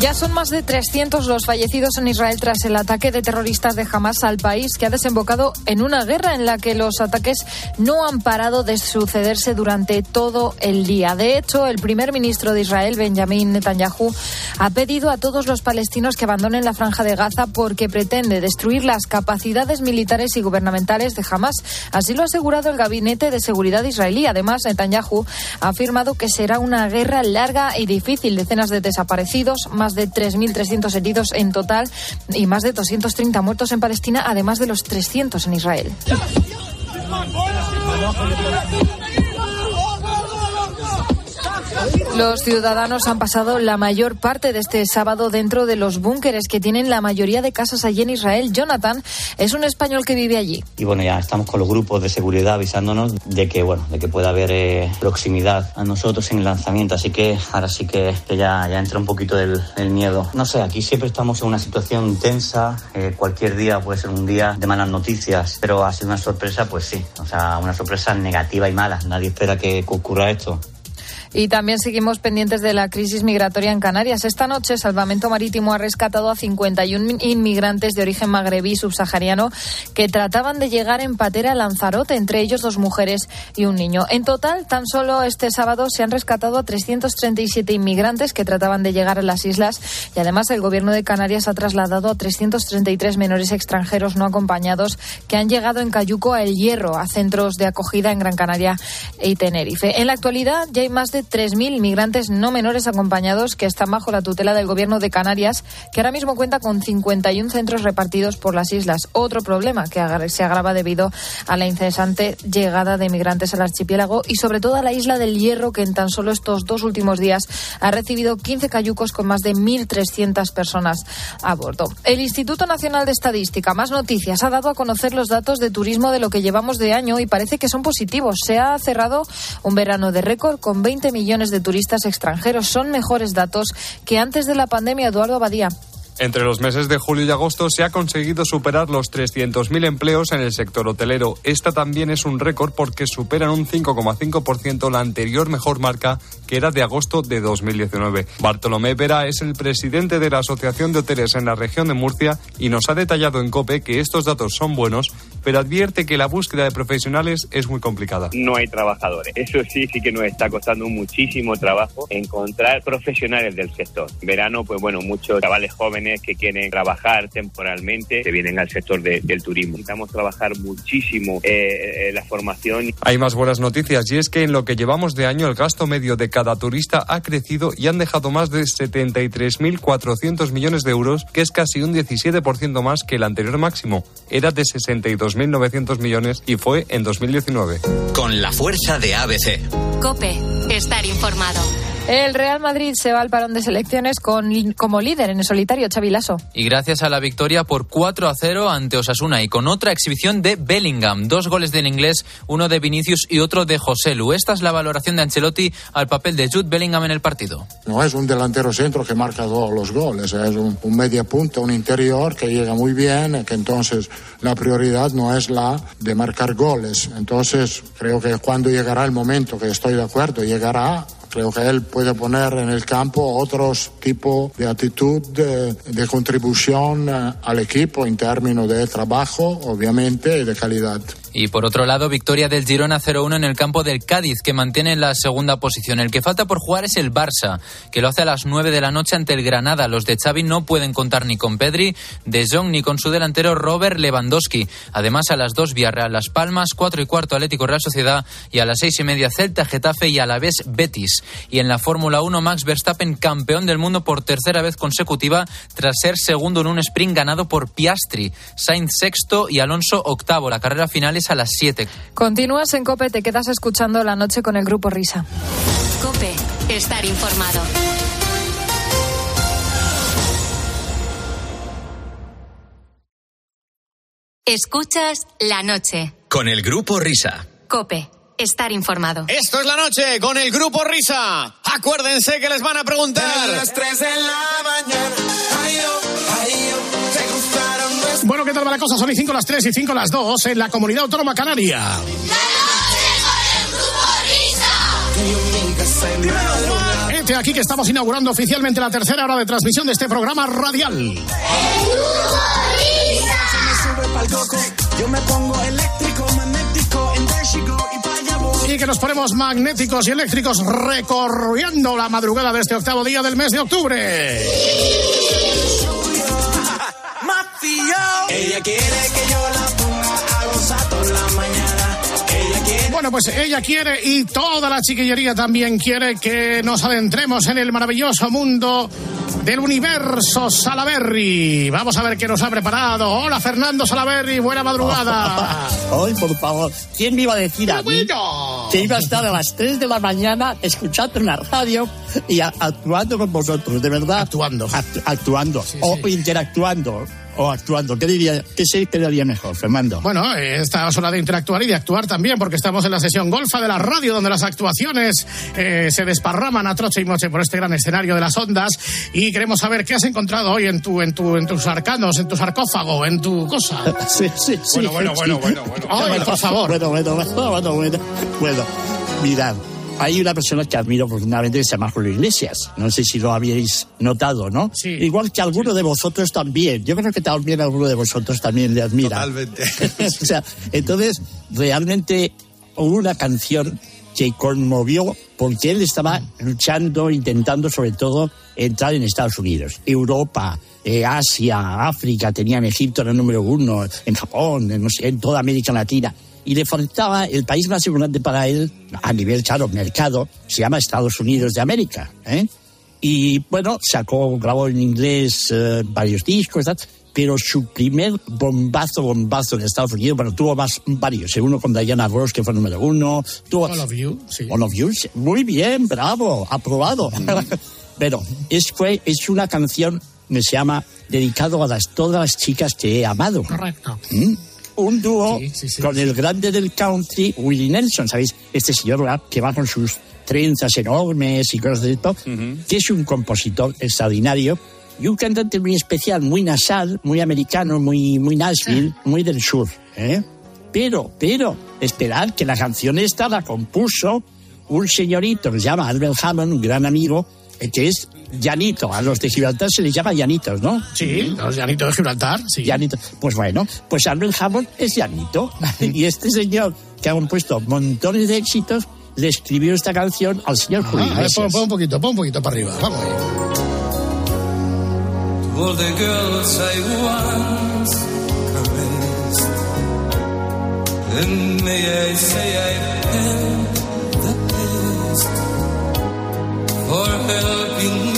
Ya son más de 300 los fallecidos en Israel tras el ataque de terroristas de Hamas al país, que ha desembocado en una guerra en la que los ataques no han parado de sucederse durante todo el día. De hecho, el primer ministro de Israel, Benjamin Netanyahu, ha pedido a todos los palestinos que abandonen la franja de Gaza porque pretende destruir las capacidades militares y gubernamentales de Hamas. Así lo ha asegurado el Gabinete de Seguridad israelí. Además, Netanyahu ha afirmado que será una guerra larga y difícil. Decenas de desaparecidos, más de 3.300 heridos en total y más de 230 muertos en Palestina, además de los 300 en Israel. Los ciudadanos han pasado la mayor parte de este sábado dentro de los búnkeres que tienen la mayoría de casas allí en Israel. Jonathan es un español que vive allí. Y bueno, ya estamos con los grupos de seguridad avisándonos de que bueno, de que pueda haber eh, proximidad a nosotros en el lanzamiento. Así que ahora sí que, que ya, ya entra un poquito el miedo. No sé, aquí siempre estamos en una situación tensa. Eh, cualquier día puede ser un día de malas noticias, pero ha sido una sorpresa, pues sí. O sea, una sorpresa negativa y mala. Nadie espera que ocurra esto. Y también seguimos pendientes de la crisis migratoria en Canarias. Esta noche, Salvamento Marítimo ha rescatado a 51 inmigrantes de origen magrebí subsahariano que trataban de llegar en patera a Lanzarote, entre ellos dos mujeres y un niño. En total, tan solo este sábado se han rescatado a 337 inmigrantes que trataban de llegar a las islas y además el gobierno de Canarias ha trasladado a 333 menores extranjeros no acompañados que han llegado en Cayuco a El Hierro, a centros de acogida en Gran Canaria y Tenerife. En la actualidad ya hay más de 3.000 inmigrantes no menores acompañados que están bajo la tutela del gobierno de Canarias, que ahora mismo cuenta con 51 centros repartidos por las islas. Otro problema que se agrava debido a la incesante llegada de inmigrantes al archipiélago y sobre todo a la isla del Hierro, que en tan solo estos dos últimos días ha recibido 15 cayucos con más de 1.300 personas a bordo. El Instituto Nacional de Estadística, más noticias, ha dado a conocer los datos de turismo de lo que llevamos de año y parece que son positivos. Se ha cerrado un verano de récord con 20 millones de turistas extranjeros. Son mejores datos que antes de la pandemia, Eduardo Abadía. Entre los meses de julio y agosto se ha conseguido superar los 300.000 empleos en el sector hotelero. Esta también es un récord porque superan un 5,5% la anterior mejor marca que era de agosto de 2019. Bartolomé Vera es el presidente de la Asociación de Hoteles en la región de Murcia y nos ha detallado en COPE que estos datos son buenos, pero advierte que la búsqueda de profesionales es muy complicada. No hay trabajadores. Eso sí, sí que nos está costando muchísimo trabajo encontrar profesionales del sector. Verano, pues bueno, muchos chavales jóvenes que quieren trabajar temporalmente se vienen al sector de, del turismo. Necesitamos trabajar muchísimo eh, la formación. Hay más buenas noticias y es que en lo que llevamos de año el gasto medio de cada turista ha crecido y han dejado más de 73.400 millones de euros, que es casi un 17% más que el anterior máximo. Era de 62.900 millones y fue en 2019. Con la fuerza de ABC. Cope, estar informado. El Real Madrid se va al parón de selecciones con, como líder en el solitario Chavilaso. Y gracias a la victoria por 4 a 0 ante Osasuna y con otra exhibición de Bellingham. Dos goles del inglés, uno de Vinicius y otro de José Lu. Esta es la valoración de Ancelotti al papel de Jude Bellingham en el partido. No es un delantero centro que marca todos los goles, es un, un media punta, un interior que llega muy bien, que entonces la prioridad no es la de marcar goles. Entonces creo que cuando llegará el momento, que estoy de acuerdo, llegará, Creo que él puede poner en el campo otros tipos de actitud de, de contribución eh, al equipo en términos de trabajo, obviamente, y de calidad. Y por otro lado, victoria del Girona 0-1 en el campo del Cádiz, que mantiene la segunda posición. El que falta por jugar es el Barça, que lo hace a las 9 de la noche ante el Granada. Los de Xavi no pueden contar ni con Pedri, De Jong ni con su delantero Robert Lewandowski. Además, a las 2 Villarreal Las Palmas, 4 y cuarto Atlético Real Sociedad y a las 6 y media Celta, Getafe y a la vez Betis. Y en la Fórmula 1, Max Verstappen, campeón del mundo por tercera vez consecutiva, tras ser segundo en un sprint ganado por Piastri. Sainz sexto y Alonso octavo. La carrera final es a las 7. Continúas en Cope, te quedas escuchando la noche con el grupo Risa. Cope, estar informado. Escuchas la noche. Con el grupo Risa. Cope, estar informado. Esto es la noche con el grupo Risa. Acuérdense que les van a preguntar. A las 3 de la mañana. Ay, oh, ay, oh, se cruzaron nuestros Bueno, ¿qué tal va la cosa? Son y 5 las 3 y 5 las 2 en la comunidad autónoma canaria. Este aquí que estamos inaugurando oficialmente la tercera hora de transmisión de este programa radial. Yo me pongo eléctrico, magnético, y que nos ponemos magnéticos y eléctricos recorriendo la madrugada de este octavo día del mes de octubre. Ella quiere que yo la ponga a gozar toda la mañana. Ella quiere. Bueno, pues ella quiere y toda la chiquillería también quiere que nos adentremos en el maravilloso mundo del universo Salaberry. Vamos a ver qué nos ha preparado. Hola Fernando Salaberry, buena madrugada. Ay, por favor, ¿quién me iba a decir a mí Bueno. que iba a estar a las 3 de la mañana escuchando en la radio y a- actuando con vosotros, de verdad? Actuando. Actu- actuando. o interactuando. O actuando. ¿Qué diría, qué se quedaría mejor, Fernando? Bueno, esta es hora de interactuar y de actuar también, porque estamos en la sesión golfa de la radio, donde las actuaciones eh, se desparraman a troche y noche por este gran escenario de las ondas. Y queremos saber qué has encontrado hoy en tu, en tu, en tus arcanos, en tu sarcófago, en tu cosa. Sí, sí, sí. Bueno, bueno, bueno, bueno, bueno. Ay, por favor. Bueno, bueno, bueno, bueno, bueno. Bueno, mirad, hay una persona que admiro profundamente que se llama Julio Iglesias. No sé si lo habéis notado, ¿no? Sí. Igual que alguno de vosotros también. Yo creo que también alguno de vosotros también le admira. Totalmente. o sea, entonces, realmente hubo una canción que conmovió porque él estaba luchando, intentando sobre todo entrar en Estados Unidos, Europa, eh, Asia, África, tenían Egipto en el número uno, en Japón, en, no sé, en toda América Latina. Y le faltaba el país más importante para él, a nivel, claro, mercado, se llama Estados Unidos de América. ¿eh? Y bueno, sacó, grabó en inglés eh, varios discos, tal, pero su primer bombazo, bombazo en Estados Unidos, bueno, tuvo más varios, uno con Diana Ross, que fue número uno, tuvo... All of you, sí. All of You, muy bien, bravo, aprobado. pero es, fue, es una canción que se llama Dedicado a las, todas las chicas que he amado. Correcto. ¿Mm? Un dúo Sí, sí, sí, con el grande del country, Willie Nelson, ¿sabéis? Este señor que va con sus trenzas enormes y cosas de esto, que es un compositor extraordinario y un cantante muy especial, muy nasal, muy americano, muy, muy Nashville, muy del sur. ¿eh? Pero, pero, esperad que la canción esta la compuso un señorito que se llama Albert Hammond, un gran amigo, eh, que es Llanito. A los de Gibraltar se les llama Llanitos, ¿no? Sí, los llanitos de Gibraltar, sí. Llanito. Pues bueno, pues Albert Hammond es Llanito. y este señor, que ha compuesto montones de éxitos, le escribió esta canción al señor Ah, Julio a ver, pon, pon un poquito, pon un poquito para arriba. Vamos ahí. All the girls I once caressed. And may I say I've had the best for helping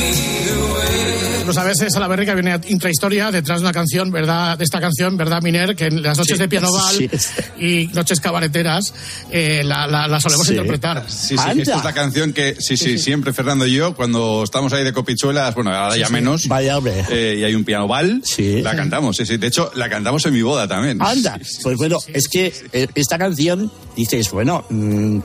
away. Pues a veces a la verga viene intrahistoria detrás de una canción, ¿verdad? De esta canción, ¿verdad, Miner? Que en las noches Sí, de pianoval sí. y noches cabareteras eh, la, la- la solemos Sí. interpretar. Sí, sí, Anda. esta es la canción que, sí, sí, siempre Fernando y yo, cuando estamos ahí de copichuelas, bueno, ahora ya menos, Vaya hombre. eh, y hay un piano bal, Sí. la cantamos, sí, sí. De hecho, la cantamos en mi boda también. Anda, Sí, sí. pues bueno, es que eh, esta canción, dices, bueno, mm,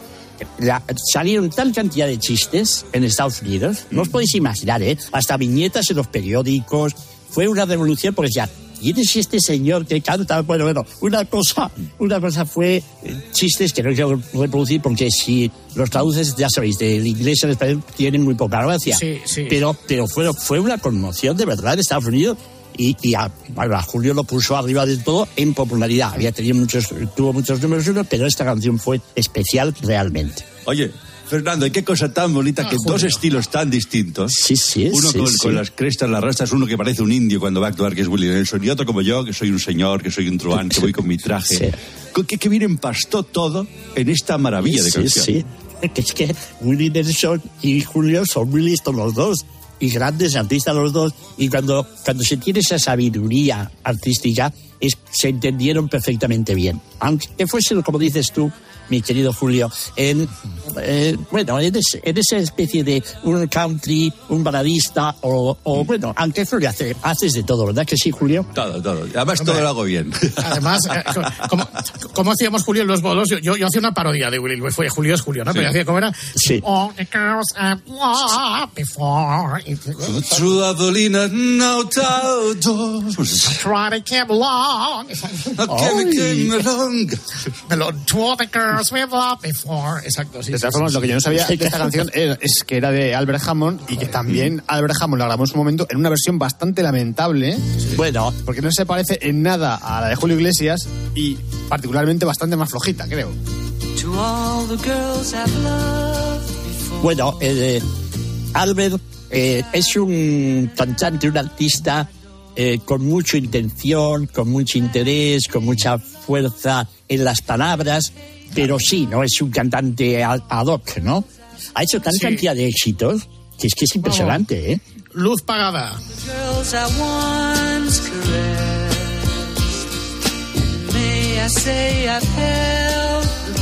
la- salieron tal cantidad de chistes en Estados Unidos, no os podéis imaginar, ¿eh? Hasta viñetas en los periódicos, fue una revolución porque ya, ¿quién es este señor que canta? Bueno, bueno, una cosa, una cosa fue eh, chistes que no quiero reproducir porque si los traduces, ya sabéis, del inglés al español tienen muy poca gracia. Sí, sí. Pero, pero fue, fue una conmoción de verdad en Estados Unidos y, y a, bueno, a Julio lo puso arriba del todo en popularidad. Había tenido muchos, tuvo muchos números uno, pero esta canción fue especial realmente. Oye, Fernando, ¿y qué cosa tan bonita Ah, que dos estilos tan distintos? Sí, sí, Uno sí, con, sí. con las crestas, las rastas, uno que parece un indio cuando va a actuar, que es Willie Nelson, y otro como yo, que soy un señor, que soy un truán, que voy con mi traje. Sí. Que, que bien empastó todo en esta maravilla de sí, canción. sí. Que es que Willie Nelson y Julio son muy listos los dos y grandes artistas los dos. Y cuando, cuando se tiene esa sabiduría artística, es- se entendieron perfectamente bien. Aunque fuese, como dices tú, mi querido Julio, en, eh, bueno, en, ese- en esa especie de un country, un baladista, o, o, bueno, aunque Julio hace, haces de todo, ¿verdad que sí, Julio? Todo, todo. Además, todo lo hago bien. Además, eh, como, como hacíamos Julio en los bolos, yo, yo, yo hacía una parodia de Willy, fue Julio es Julio, ¿no? Pero yo hacía como era. Sí. All the girls I've loved before. Through Adelina, no doubt. Try to keep long. Pero to all the girls we've loved before. Exacto, sí. De sí, todas formas, sí, lo que yo no sabía de esta canción es, es que era de Albert Hammond y que también Albert Hammond la grabó en su momento en una versión bastante lamentable. Bueno. Porque no se parece en nada a la de Julio Iglesias y particularmente bastante más flojita, creo. To all the girls I've loved. Bueno, eh, Albert eh, es un cantante, un artista eh, con mucha intención, con mucho interés, con mucha fuerza en las palabras, pero sí, ¿no? Es un cantante ad ad hoc, ¿no? Ha hecho tal Sí. cantidad de éxitos que es que es impresionante, ¿eh? Luz pagada.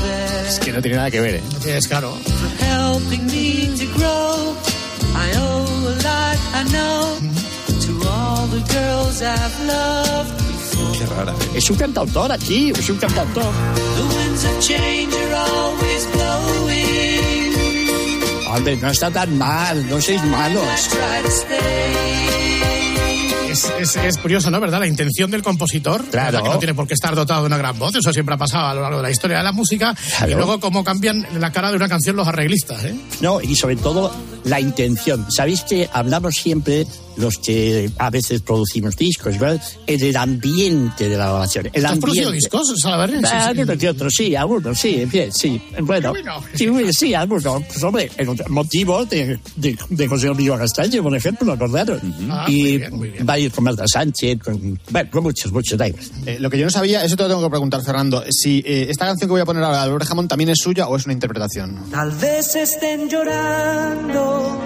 Best. Que no tiene nada que ver, ¿eh? Es claro. For helping Qué rara. ¿eh? Es un cantautor aquí, es un cantautor. The winds of change are always blowing. Albert, no está tan mal, no seis malos. Es, es, es curioso, ¿no? ¿Verdad? La intención del compositor. Claro. Que no tiene por qué estar dotado de una gran voz. Eso siempre ha pasado a lo largo de la historia de la música. Claro. Y luego cómo cambian la cara de una canción los arreglistas, ¿eh? No, y sobre todo la intención. Sabéis que hablamos siempre, los que a veces producimos discos, ¿verdad? En el ambiente de la grabación. El ¿Has producido discos, Salaverry? Sí, Ah, sí. que otro, sí, algunos, sí, bien, sí. Bueno, bueno. sí, sí, algunos. Pues, hombre, el motivo de, de, de José Río Castaño, por ejemplo, acordaron. Ah, muy y bien, muy bien. va a ir con Marta Sánchez, con, bueno, con muchos, muchos. Eh, lo que yo no sabía, eso te lo tengo que preguntar, Fernando. Si eh, esta canción que voy a poner ahora Albert Hammond también es suya o es una interpretación. Tal vez estén llorando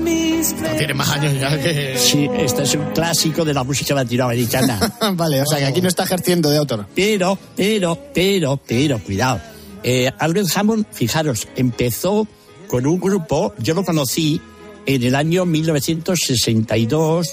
No tiene más años ya que... Sí, este es un clásico de la música latinoamericana. vale, o sea que aquí no está ejerciendo de autor. Pero, pero, pero, pero, cuidado. Eh, Albert Hammond, fijaros, empezó con un grupo, yo lo conocí en el año 1962,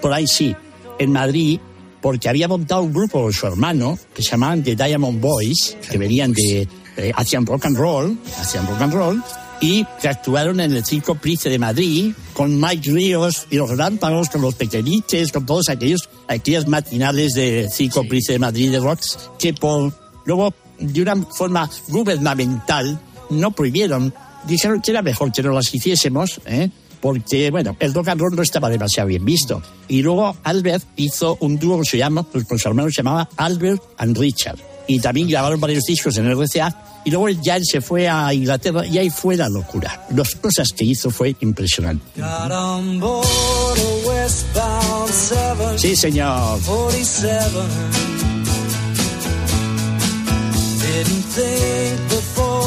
por ahí sí, en Madrid, porque había montado un grupo con su hermano, que se llamaban The Diamond Boys, que venían de, eh, hacían rock and roll, hacían rock and roll, y que actuaron en el Circo Price de Madrid, con Mike Ríos y los relámpagos, con los pequeñiches, con todos aquellos, aquellas matinales de Circo Price de Madrid de rocks, que por, luego, de una forma gubernamental, no prohibieron, dijeron que era mejor que no las hiciésemos, ¿eh? porque, bueno, el rock and roll no estaba demasiado bien visto. Y luego Albert hizo un dúo que se llama, pues con su hermano se llamaba Albert and Richard. Y también grabaron varios discos en RCA. Y luego ya él se fue a Inglaterra y ahí fue la locura. Las cosas que hizo fue impresionante. Got on board a westbound 747. Sí, señor. Didn't think before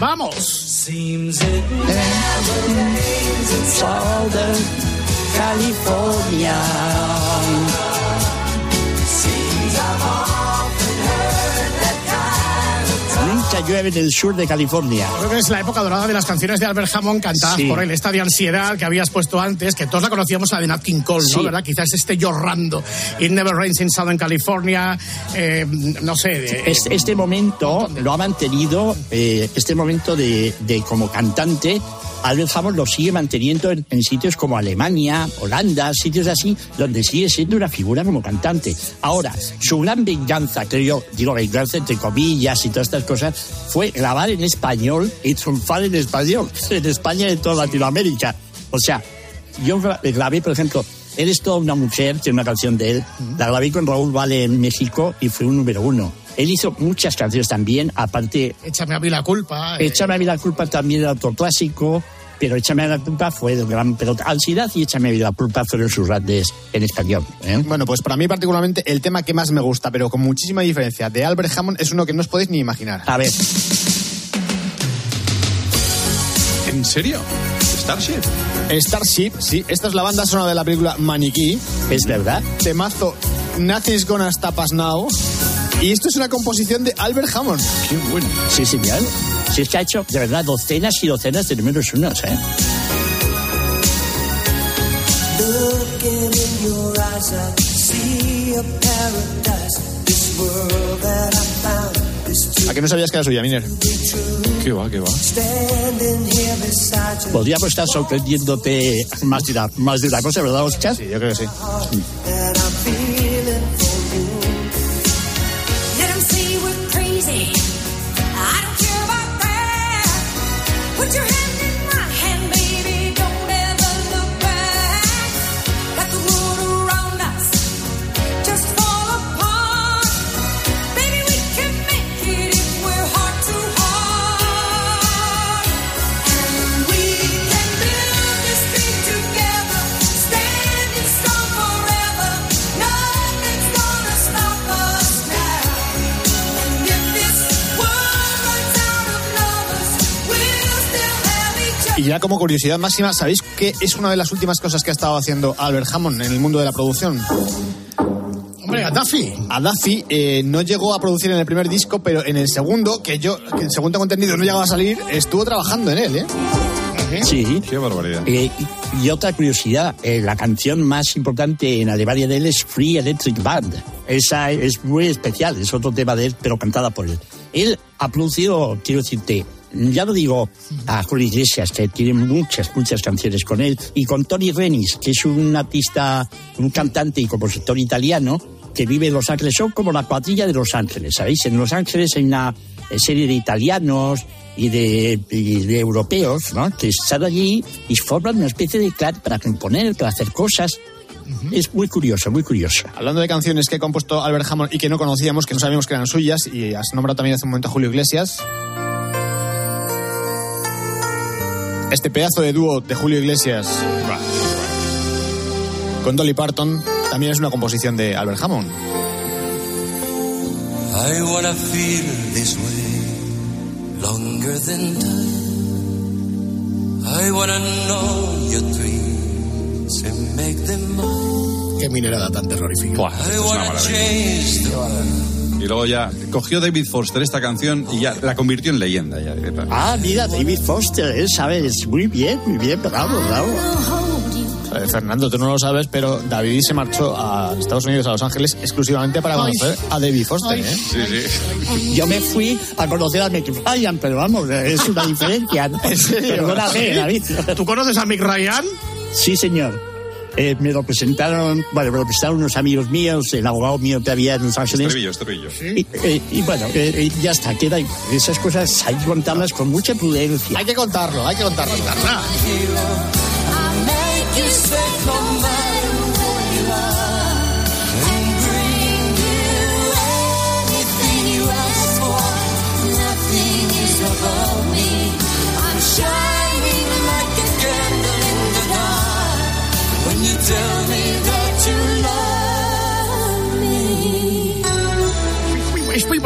¡Vamos! Seems it never rains in Southern California. Llueve en el sur de California. Creo que es la época dorada de las canciones de Albert Hammond cantadas Sí. por él. Esta de ansiedad que habías puesto antes, que todos la conocíamos, la de Nat King Cole, ¿no? Sí. ¿Verdad? Quizás este llorando. It Never Rains in Southern California. eh, no sé. de- Este, este momento lo ha mantenido, eh, este momento de, de como cantante, Albert Hammond lo sigue manteniendo en, sitios como Alemania, Holanda, sitios así, donde sigue siendo una figura como cantante. Ahora, su gran venganza, creo yo, digo venganza entre comillas y todas estas cosas, fue grabar en español y triunfar en español, en España y en toda Latinoamérica. O sea, yo gra- grabé, por ejemplo, Eres toda una mujer, es una canción de él. La grabé con Raúl Vale en México y fue un número uno. Él hizo muchas canciones también, aparte, Échame a mí la culpa. eh, Échame a mí la culpa también era otro clásico. Pero Échame la culpa fue de gran pelota. Ansiedad y Échame la culpa fueron sus grandes en español. ¿eh? Bueno, pues para mí particularmente el tema que más me gusta, pero con muchísima diferencia, de Albert Hammond es uno que no os podéis ni imaginar. A ver. ¿En serio? ¿Starship? Starship, sí. Esta es la banda sonora de la película Maniquí. Es verdad. Temazo Nothing's Gonna Stop Us Now. Y esto es una composición de Albert Hammond. Qué bueno. Sí, señor. Si es que ha hecho, de verdad, docenas y docenas de números unos, ¿eh? A paradise. This world that I found is too ¿A que no sabías que era suya, Miner? ¿Qué va, qué va? Podríamos estar sorprendiéndote más de, una, más de una cosa, ¿verdad, Oscar? Sí, yo creo que sí. That ya como curiosidad máxima, ¿sabéis qué es una de las últimas cosas que ha estado haciendo Albert Hammond en el mundo de la producción? Hombre, a Duffy. A Duffy eh, no llegó a producir en el primer disco, pero en el segundo, que yo, que según tengo entendido, no llegaba a salir, estuvo trabajando en él, ¿eh? Sí. Qué barbaridad. Eh, y, y otra curiosidad, eh, la canción más importante en Alemania de él es Free Electric Band. Esa es muy especial, es otro tema de él, pero cantada por él. Él ha producido, quiero decirte, ya no digo a Julio Iglesias, que tiene muchas, muchas canciones con él, y con Tony Renis, que es un artista, un cantante y compositor italiano, que vive en Los Ángeles. Son como la cuadrilla de Los Ángeles, ¿sabéis? En Los Ángeles hay una eh, serie de italianos y de, y de europeos, ¿no? Que están allí y forman una especie de clan para componer, para hacer cosas. Es muy curioso, muy curioso. Hablando de canciones que ha compuesto Albert Hammond y que no conocíamos, que no sabíamos que eran suyas, y has nombrado también hace un momento a Julio Iglesias. Este pedazo de dúo de Julio Iglesias con Dolly Parton también es una composición de Albert Hammond. I wanna feel this way longer than time. I wanna know your dreams and make them mine. Qué minerada tan terrorífica. Buah, es una maravilla. Y luego ya cogió David Foster esta canción y ya la convirtió en leyenda. Ya, Ah, mira, David Foster, él sabes, muy bien, muy bien, bravo, bravo. Eh, Fernando, tú no lo sabes, pero David se marchó a Estados Unidos, a Los Ángeles, exclusivamente para Ay. conocer a David Foster. Ay. ¿eh? Sí, sí. Yo me fui a conocer a Mick Ryan, pero vamos, es una diferencia. ¿no? Perdóname, David. ¿Tú conoces a Mick Ryan? Sí, señor. Eh, me lo presentaron, bueno, me lo presentaron unos amigos míos, el abogado mío que había en Los Ángeles. Estribillo, estribillo. Y, eh, y bueno, eh, ya está, queda. Esas cosas hay que contarlas con mucha prudencia. Hay que contarlo, hay que contarlo. Ah,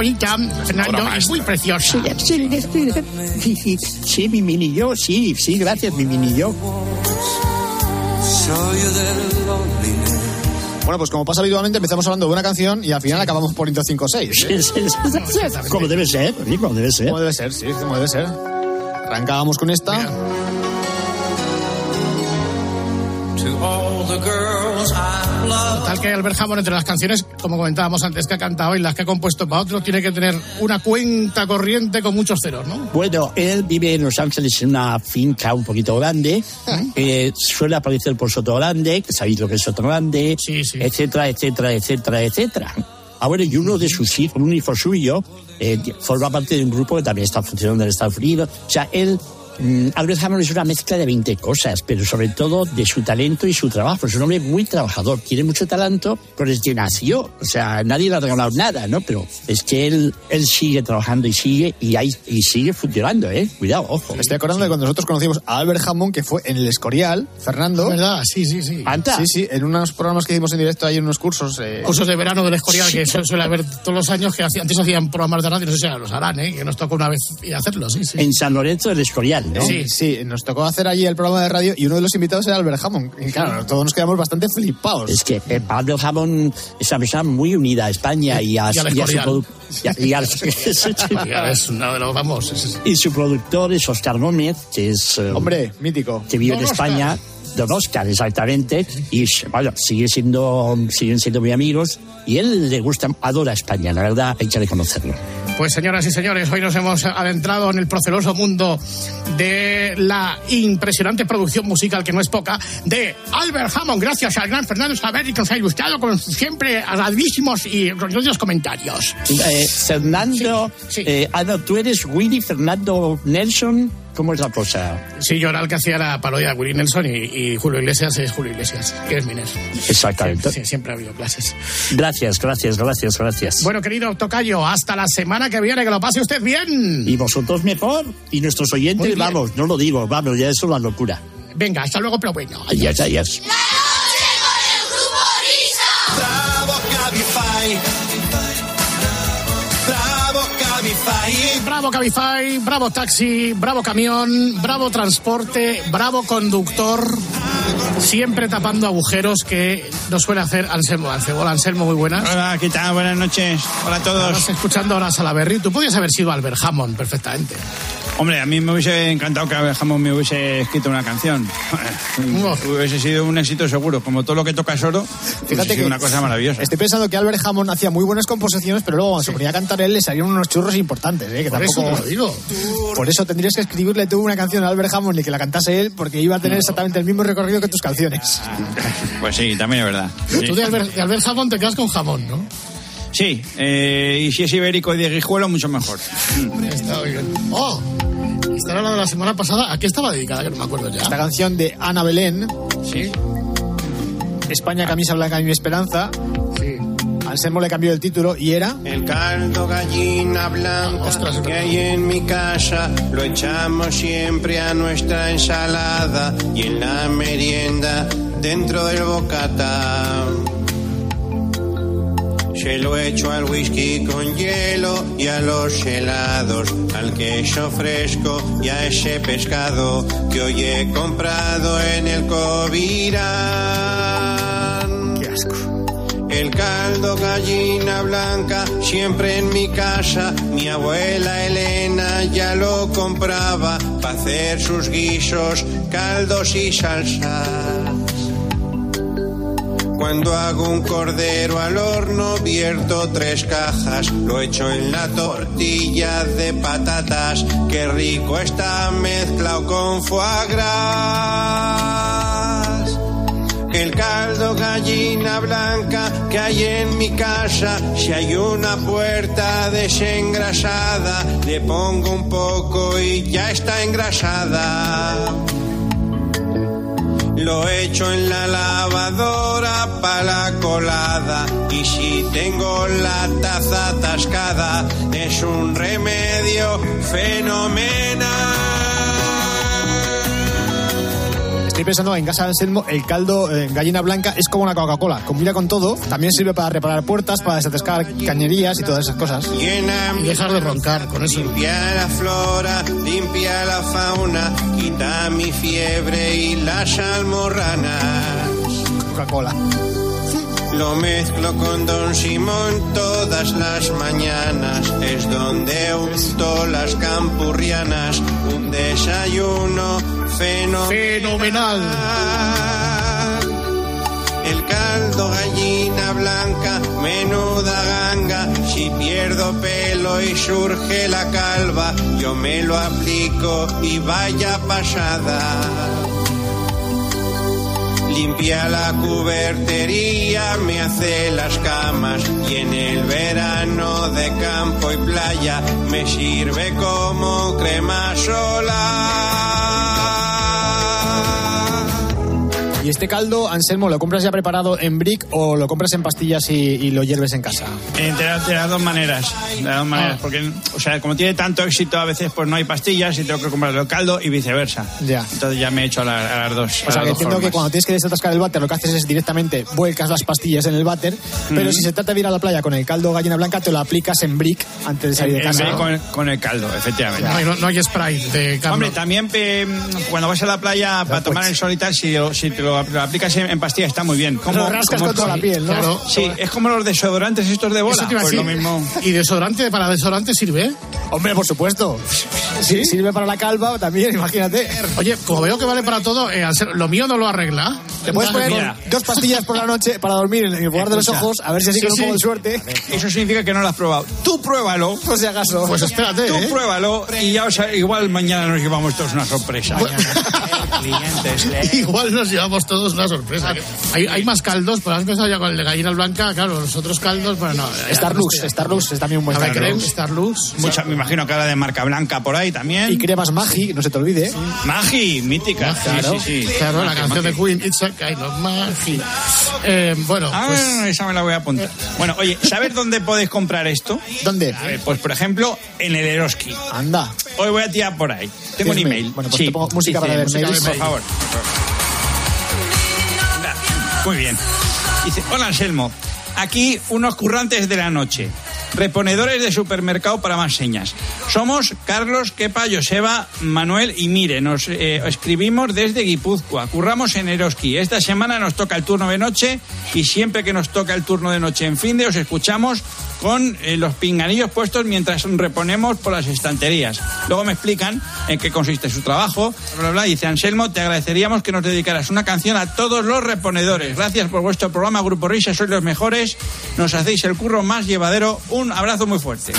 Es muy bonita, Fernando, es muy preciosa. Sí, sí, sí, sí, sí, mi mini yo, sí, sí, gracias, mi mini yo. Bueno, pues como pasa habitualmente, empezamos hablando de una canción y al final acabamos poniendo 5 o 6. Sí, sí, sí, sí, Como debe ser, sí, como debe ser. Como debe ser, sí, como debe ser. Arrancábamos con esta. To Tal que Albert Hammond, entre las canciones, como comentábamos antes, que ha cantado y las que ha compuesto para otros, tiene que tener una cuenta corriente con muchos ceros, ¿no? Bueno, él vive en Los Ángeles en una finca un poquito grande. Eh, suele aparecer por Soto Grande, que sabéis lo que es Soto Grande, Sí, sí. etcétera, etcétera, etcétera, etcétera. Ah, bueno, y uno de sus hijos, un hijo suyo, eh, forma parte de un grupo que también está funcionando en Estados Unidos. O sea, él Albert Hammond es una mezcla de 20 cosas, pero sobre todo de su talento y su trabajo. Es un hombre muy trabajador, tiene mucho talento, pero es que nació. O sea, nadie le ha regalado nada, ¿no? Pero es que él, él sigue trabajando y sigue y, hay, y sigue funcionando, ¿eh? Cuidado, ojo. Me estoy acordando de cuando nosotros conocimos a Albert Hammond, que fue en el Escorial, Fernando. ¿Verdad? Sí, sí, sí. Anda. Sí, sí, en unos programas que hicimos en directo ahí en unos cursos. eh, Cursos de verano del Escorial que su- suele haber todos los años que hacía- antes hacían programas de radio, no sé si los harán, ¿eh? que nos tocó una vez ir a hacerlo, sí, sí. En San Lorenzo del Escorial, ¿no? Sí, sí, nos tocó hacer allí el programa de radio y uno de los invitados era Albert Hammond. Y claro, todos nos quedamos bastante flipados. Es que eh, Albert Hammond es una persona muy unida a España y a, Y al y a su y a- su productor es Oscar Gómez, que es eh, Hombre, mítico. que vive en Oscar. España, Don Oscar, exactamente, y bueno, sigue siendo, siguen siendo muy amigos, y él le gusta, adora España, la verdad, hay que reconocerlo. Pues señoras y señores, hoy nos hemos adentrado en el proceloso mundo de la impresionante producción musical, que no es poca, de Albert Hammond, gracias al gran Fernando Saber, que nos ha ilustrado con siempre agradísimos y orgullosos comentarios. Eh, Fernando, eh, Ana, tú eres Willy Fernando Nelson, ¿cómo es la cosa? Sí, yo era el que hacía la parodia de Willie Nelson y, y Julio Iglesias es Julio Iglesias, que es Miner. Exactamente. Sí, siempre ha habido clases. Gracias, gracias, gracias, gracias. Bueno, querido Tocayo, hasta la semana que viene, que lo pase usted bien. Y vosotros mejor, y nuestros oyentes, vamos, no lo digo, vamos, ya es una locura. Venga, hasta luego, pero bueno. Adiós, adiós. Bravo Bravo Cabify, bravo taxi, bravo camión, bravo transporte, bravo conductor, siempre tapando agujeros que nos suele hacer Anselmo Arce. Hola Anselmo, muy buenas. Hola, ¿qué tal? Buenas noches. Hola a todos. Estás escuchando ahora a Salaberry. Tú podías haber sido Albert Hammond perfectamente. Hombre, a mí me hubiese encantado que Albert Hammond me hubiese escrito una canción. hubiese sido un éxito seguro. Como todo lo que toca es oro, Fíjate que sido una cosa maravillosa. Estoy pensando que Albert Hammond hacía muy buenas composiciones, pero luego cuando se ponía a cantar él le salían unos churros importantes, ¿eh? Que Por eso tampoco... te lo digo. Por eso tendrías que escribirle tú una canción a Albert Hammond y que la cantase él, porque iba a tener exactamente el mismo recorrido que tus canciones. Pues sí, también es verdad. Sí, Tú de Albert, de Albert Hammond te quedas con jamón, ¿no? Sí, eh, y si es ibérico y de guijuelo, mucho mejor. Está muy bien. ¡Oh! Era la de la semana pasada. ¿A qué estaba dedicada? Que no me acuerdo ya. Esta canción de Ana Belén, Sí, España, camisa blanca y mi esperanza, sí. Anselmo le cambió el título y era... El caldo gallina blanca Ostras, que hay en mi casa lo echamos siempre a nuestra ensalada y en la merienda dentro del bocata. Se lo echo al whisky con hielo y a los helados, al queso fresco y a ese pescado que hoy he comprado en el Covirán. ¡Qué asco! El caldo gallina blanca siempre en mi casa. Mi abuela Elena ya lo compraba para hacer sus guisos, caldos y salsas. Cuando hago un cordero al horno vierto tres cajas, lo echo en la tortilla de patatas, qué rico está mezclado con foie gras. El caldo gallina blanca que hay en mi casa, si hay una puerta desengrasada, le pongo un poco y ya está engrasada. Lo echo en la lavadora para la colada y si tengo la taza atascada es un remedio fenomenal. Estoy pensando en casa de Anselmo, el caldo eh, gallina blanca es como una Coca-Cola. Combina con todo, también sirve para reparar puertas, para desatascar cañerías y todas esas cosas. Y dejar de roncar con eso. Limpia la flora, limpia la fauna, quita mi fiebre y las almorranas. Coca-Cola. Lo mezclo con Don Simón todas las mañanas. Es donde unto las campurrianas. Un desayuno fenomenal. Fenomenal. El caldo gallina blanca, menuda ganga. Si pierdo pelo y surge la calva, yo me lo aplico y vaya pasada. Limpia la cubertería, me hace las camas y en el verano de campo y playa me sirve como crema solar. Este caldo, Anselmo, ¿lo compras ya preparado en brick o lo compras en pastillas y, y lo hierves en casa? Entre las, de las dos maneras, de las dos maneras, porque, o sea, como tiene tanto éxito, a veces pues no hay pastillas y tengo que comprarlo el caldo y viceversa. Ya. Entonces ya me he hecho a, la- a las dos. O sea, que entiendo que formas. cuando tienes que desatascar el váter, lo que haces es directamente vuelcas las pastillas en el váter, pero Mm. si se trata de ir a la playa con el caldo gallina blanca, te lo aplicas en brick antes de salir de En casa. vez ¿no? con, el- con el caldo, efectivamente. No hay, no hay spray de caldo. Hombre, también eh, cuando vas a la playa para pues. tomar el sol y tal, si, si te lo, lo aplicas en, en pastilla está muy bien. Lo rascas con toda la piel, ¿no? Claro. Sí, es como los desodorantes estos de bola. Pues lo mismo. ¿Y desodorante para desodorante sirve? Hombre, por supuesto. Si sirve para la calva también, imagínate. Oye, como veo que vale para todo, eh, lo mío no lo arregla. Te puedes poner Mira. dos pastillas por la noche para dormir en el lugar de los ojos, a ver si así Sí, con un sí. poco de suerte. Eso significa que no lo has probado. Tú pruébalo. Por si acaso. Pues espérate, Tú ¿eh? pruébalo y ya o sea, igual mañana nos llevamos todos una sorpresa. Clientes. Igual nos llevamos todos una sorpresa. Hay, hay más caldos, pero has empezado ya con el de gallina blanca. Claro, los otros caldos, bueno, no. Starlux, Starlux es también un buen caldo. Starlux. Mucha, me imagino que ahora de marca blanca por ahí también. Y cremas Magi, no se te olvide. Magi, mítica. Claro. Sí, sí, sí. Claro, la Magi, canción de Magi. Queen, It's a Kind of Magic. Eh, bueno, Ah, pues esa me la voy a apuntar. Bueno, oye, ¿sabes dónde podéis comprar esto? ¿Dónde? A ver, pues por ejemplo, en el Eroski. Anda. Hoy voy a tirar por ahí. Tengo un ¿Tienes email. mail? Bueno, pues te pongo música para ver música mails. Por favor. Muy bien. Dice, hola Anselmo. Aquí unos currantes de la noche. Reponedores de supermercado para más señas. Somos Carlos, Kepa, Joseba, Manuel y Mire. Nos eh, escribimos desde Guipúzcoa. Curramos en Eroski. Esta semana nos toca el turno de noche y siempre que nos toca el turno de noche en fin de os escuchamos con eh, los pinganillos puestos mientras reponemos por las estanterías. Luego me explican en qué consiste su trabajo. Bla, bla. Dice Anselmo, te agradeceríamos que nos dedicaras una canción a todos los reponedores. Gracias por vuestro programa, Grupo Risa, sois los mejores. Nos hacéis el curro más llevadero. Un abrazo muy fuerte.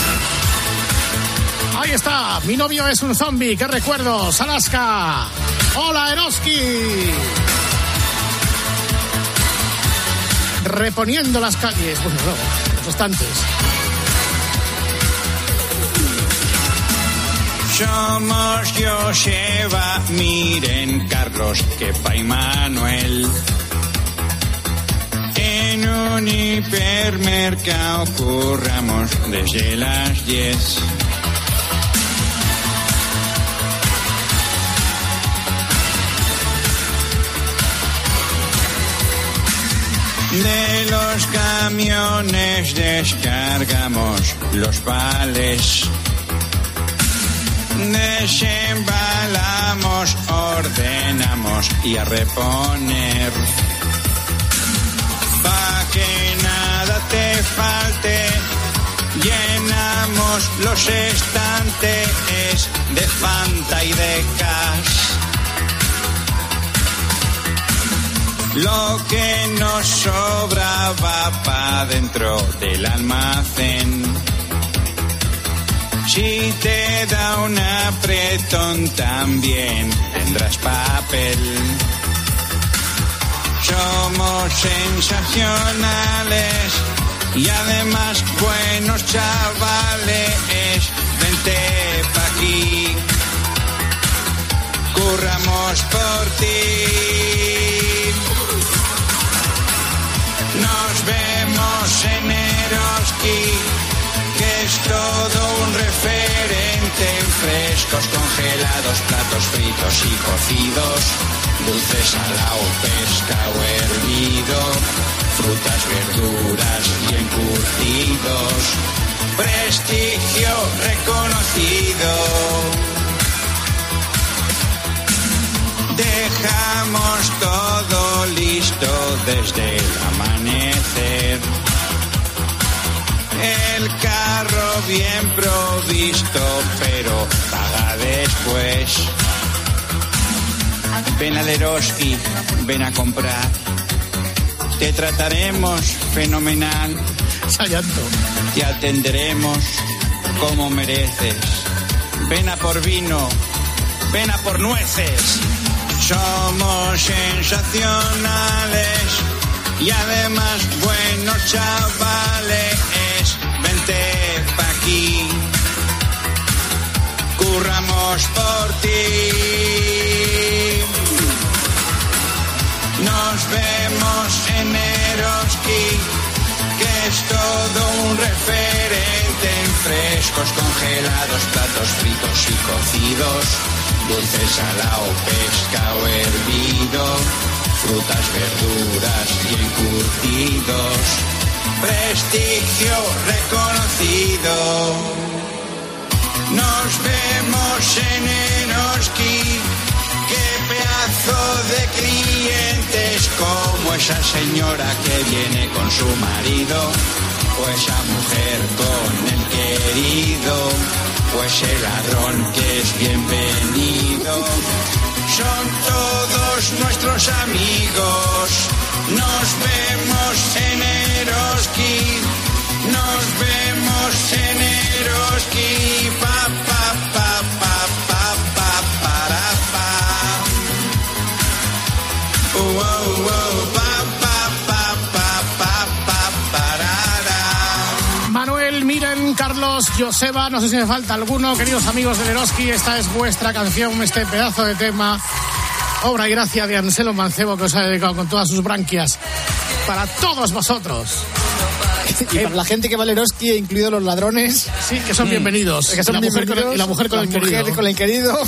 ahí está. Mi novio es un zombie. ¿Qué recuerdos? Alaska. Hola, Eroski. Reponiendo las calles. Bueno, no, los estantes. Somos Joseba, miren Carlos, Kepa y Manuel. En un hipermercado curramos desde las 10. De los camiones descargamos los vales. Desembalamos, ordenamos y a reponer. Pa' que nada te falte, llenamos los estantes de Fanta y de Cash. Lo que nos sobra va pa' dentro del almacén. Si te da un apretón también tendrás papel. Somos sensacionales y además buenos chavales. Vente pa' aquí, curramos por ti. Vemos en Eroski que es todo un referente en frescos, congelados, platos fritos y cocidos, dulces salado, pescado hervido, frutas, verduras y encurtidos, prestigio reconocido. Dejamos todo listo desde el amanecer. El carro bien provisto, pero paga después. Ven a Leroski, ven a comprar. Te trataremos fenomenal. Sayanto. Te atenderemos como mereces. Ven a por vino, ven a por nueces. Somos sensacionales y además buenos chavales. Vente pa' aquí, curramos por ti. Nos vemos en Eroski, que es todo un referente en frescos, congelados, platos fritos y cocidos, dulces salado, pescado hervido, frutas, verduras y encurtidos. Prestigio reconocido. Nos vemos en Eroski. Qué pedazo de clientes como esa señora que viene con su marido, o esa mujer con el querido, o ese ladrón que es bienvenido. Son todos nuestros amigos. Nos vemos en Eroski. Nos vemos en Eroski. Pa, pa, pa, pa, pa, pa, pa. Carlos, Joseba, no sé si me falta alguno, queridos amigos de Leroski, esta es vuestra canción, este pedazo de tema, obra y gracia de Anselmo Mancebo que os ha dedicado con todas sus branquias, para todos vosotros. Y para la gente que va a Leroski, incluidos los ladrones. Sí, que son bienvenidos. Que son la mujer con el- bienvenidos. la mujer con el mujer querido. con el querido.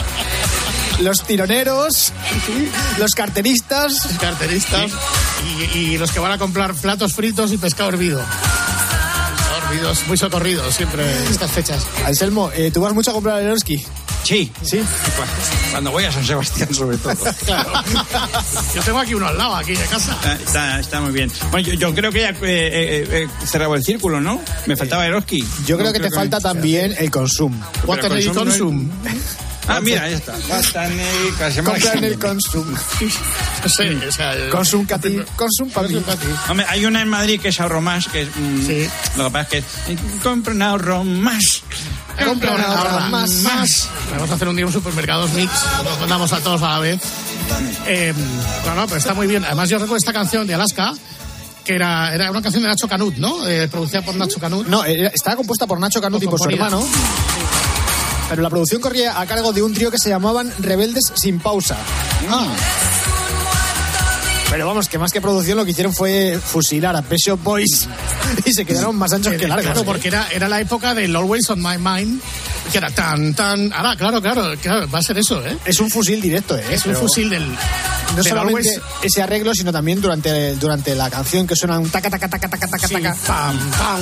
los tironeros. Los carteristas. Carteristas. Y, y los que van a comprar platos fritos y pescado hervido. Muy socorridos siempre estas fechas. Anselmo, eh, ¿tú vas mucho a comprar a Leroski? Sí. Sí. Cuando voy a San Sebastián, sobre todo. Claro. Yo tengo aquí uno al lado, aquí de casa. Está, está, está muy bien. Bueno, yo, yo creo que ya eh, eh, eh, cerrado el círculo, ¿no? Me faltaba Eroski. Yo creo No que te falta también el Consum. Water Pero y Consum Consum. Ah, mira, ahí está. Guataneí, casi más. Compra en el Consum. Sé, o sea, el- Consum Cati. Consum para mí. Hombre, hay una en Madrid que es ahorro más, que es, mm, Sí. lo que pasa es que eh, compra un ahorro más. Compra una ahorra más. más. Vamos a hacer un día un supermercados mix. Nos mandamos a todos a la vez. Eh, no, no, pero está muy bien. Además, yo recuerdo esta canción de Alaska, que era, era una canción de Nacho Canut, ¿no? Eh, producida por Nacho Canut. No, era- estaba compuesta por Nacho Canut y por su hermano. Pero la producción corría a cargo de un trío que se llamaban Rebeldes sin pausa. Ah. Pero vamos, que más que producción lo que hicieron fue fusilar a Pet Shop Boys y se quedaron más anchos que largos. Claro, porque era, era la época del Always on My Mind, que era tan, tan. Ahora, claro, claro, claro, va a ser eso, ¿eh? Es un fusil directo, ¿eh? Es un Pero fusil del. No del solamente Always- ese arreglo, sino también durante, durante la canción que suena un taca, taca, taca, taca, taca, Sí, taca. pam, pam.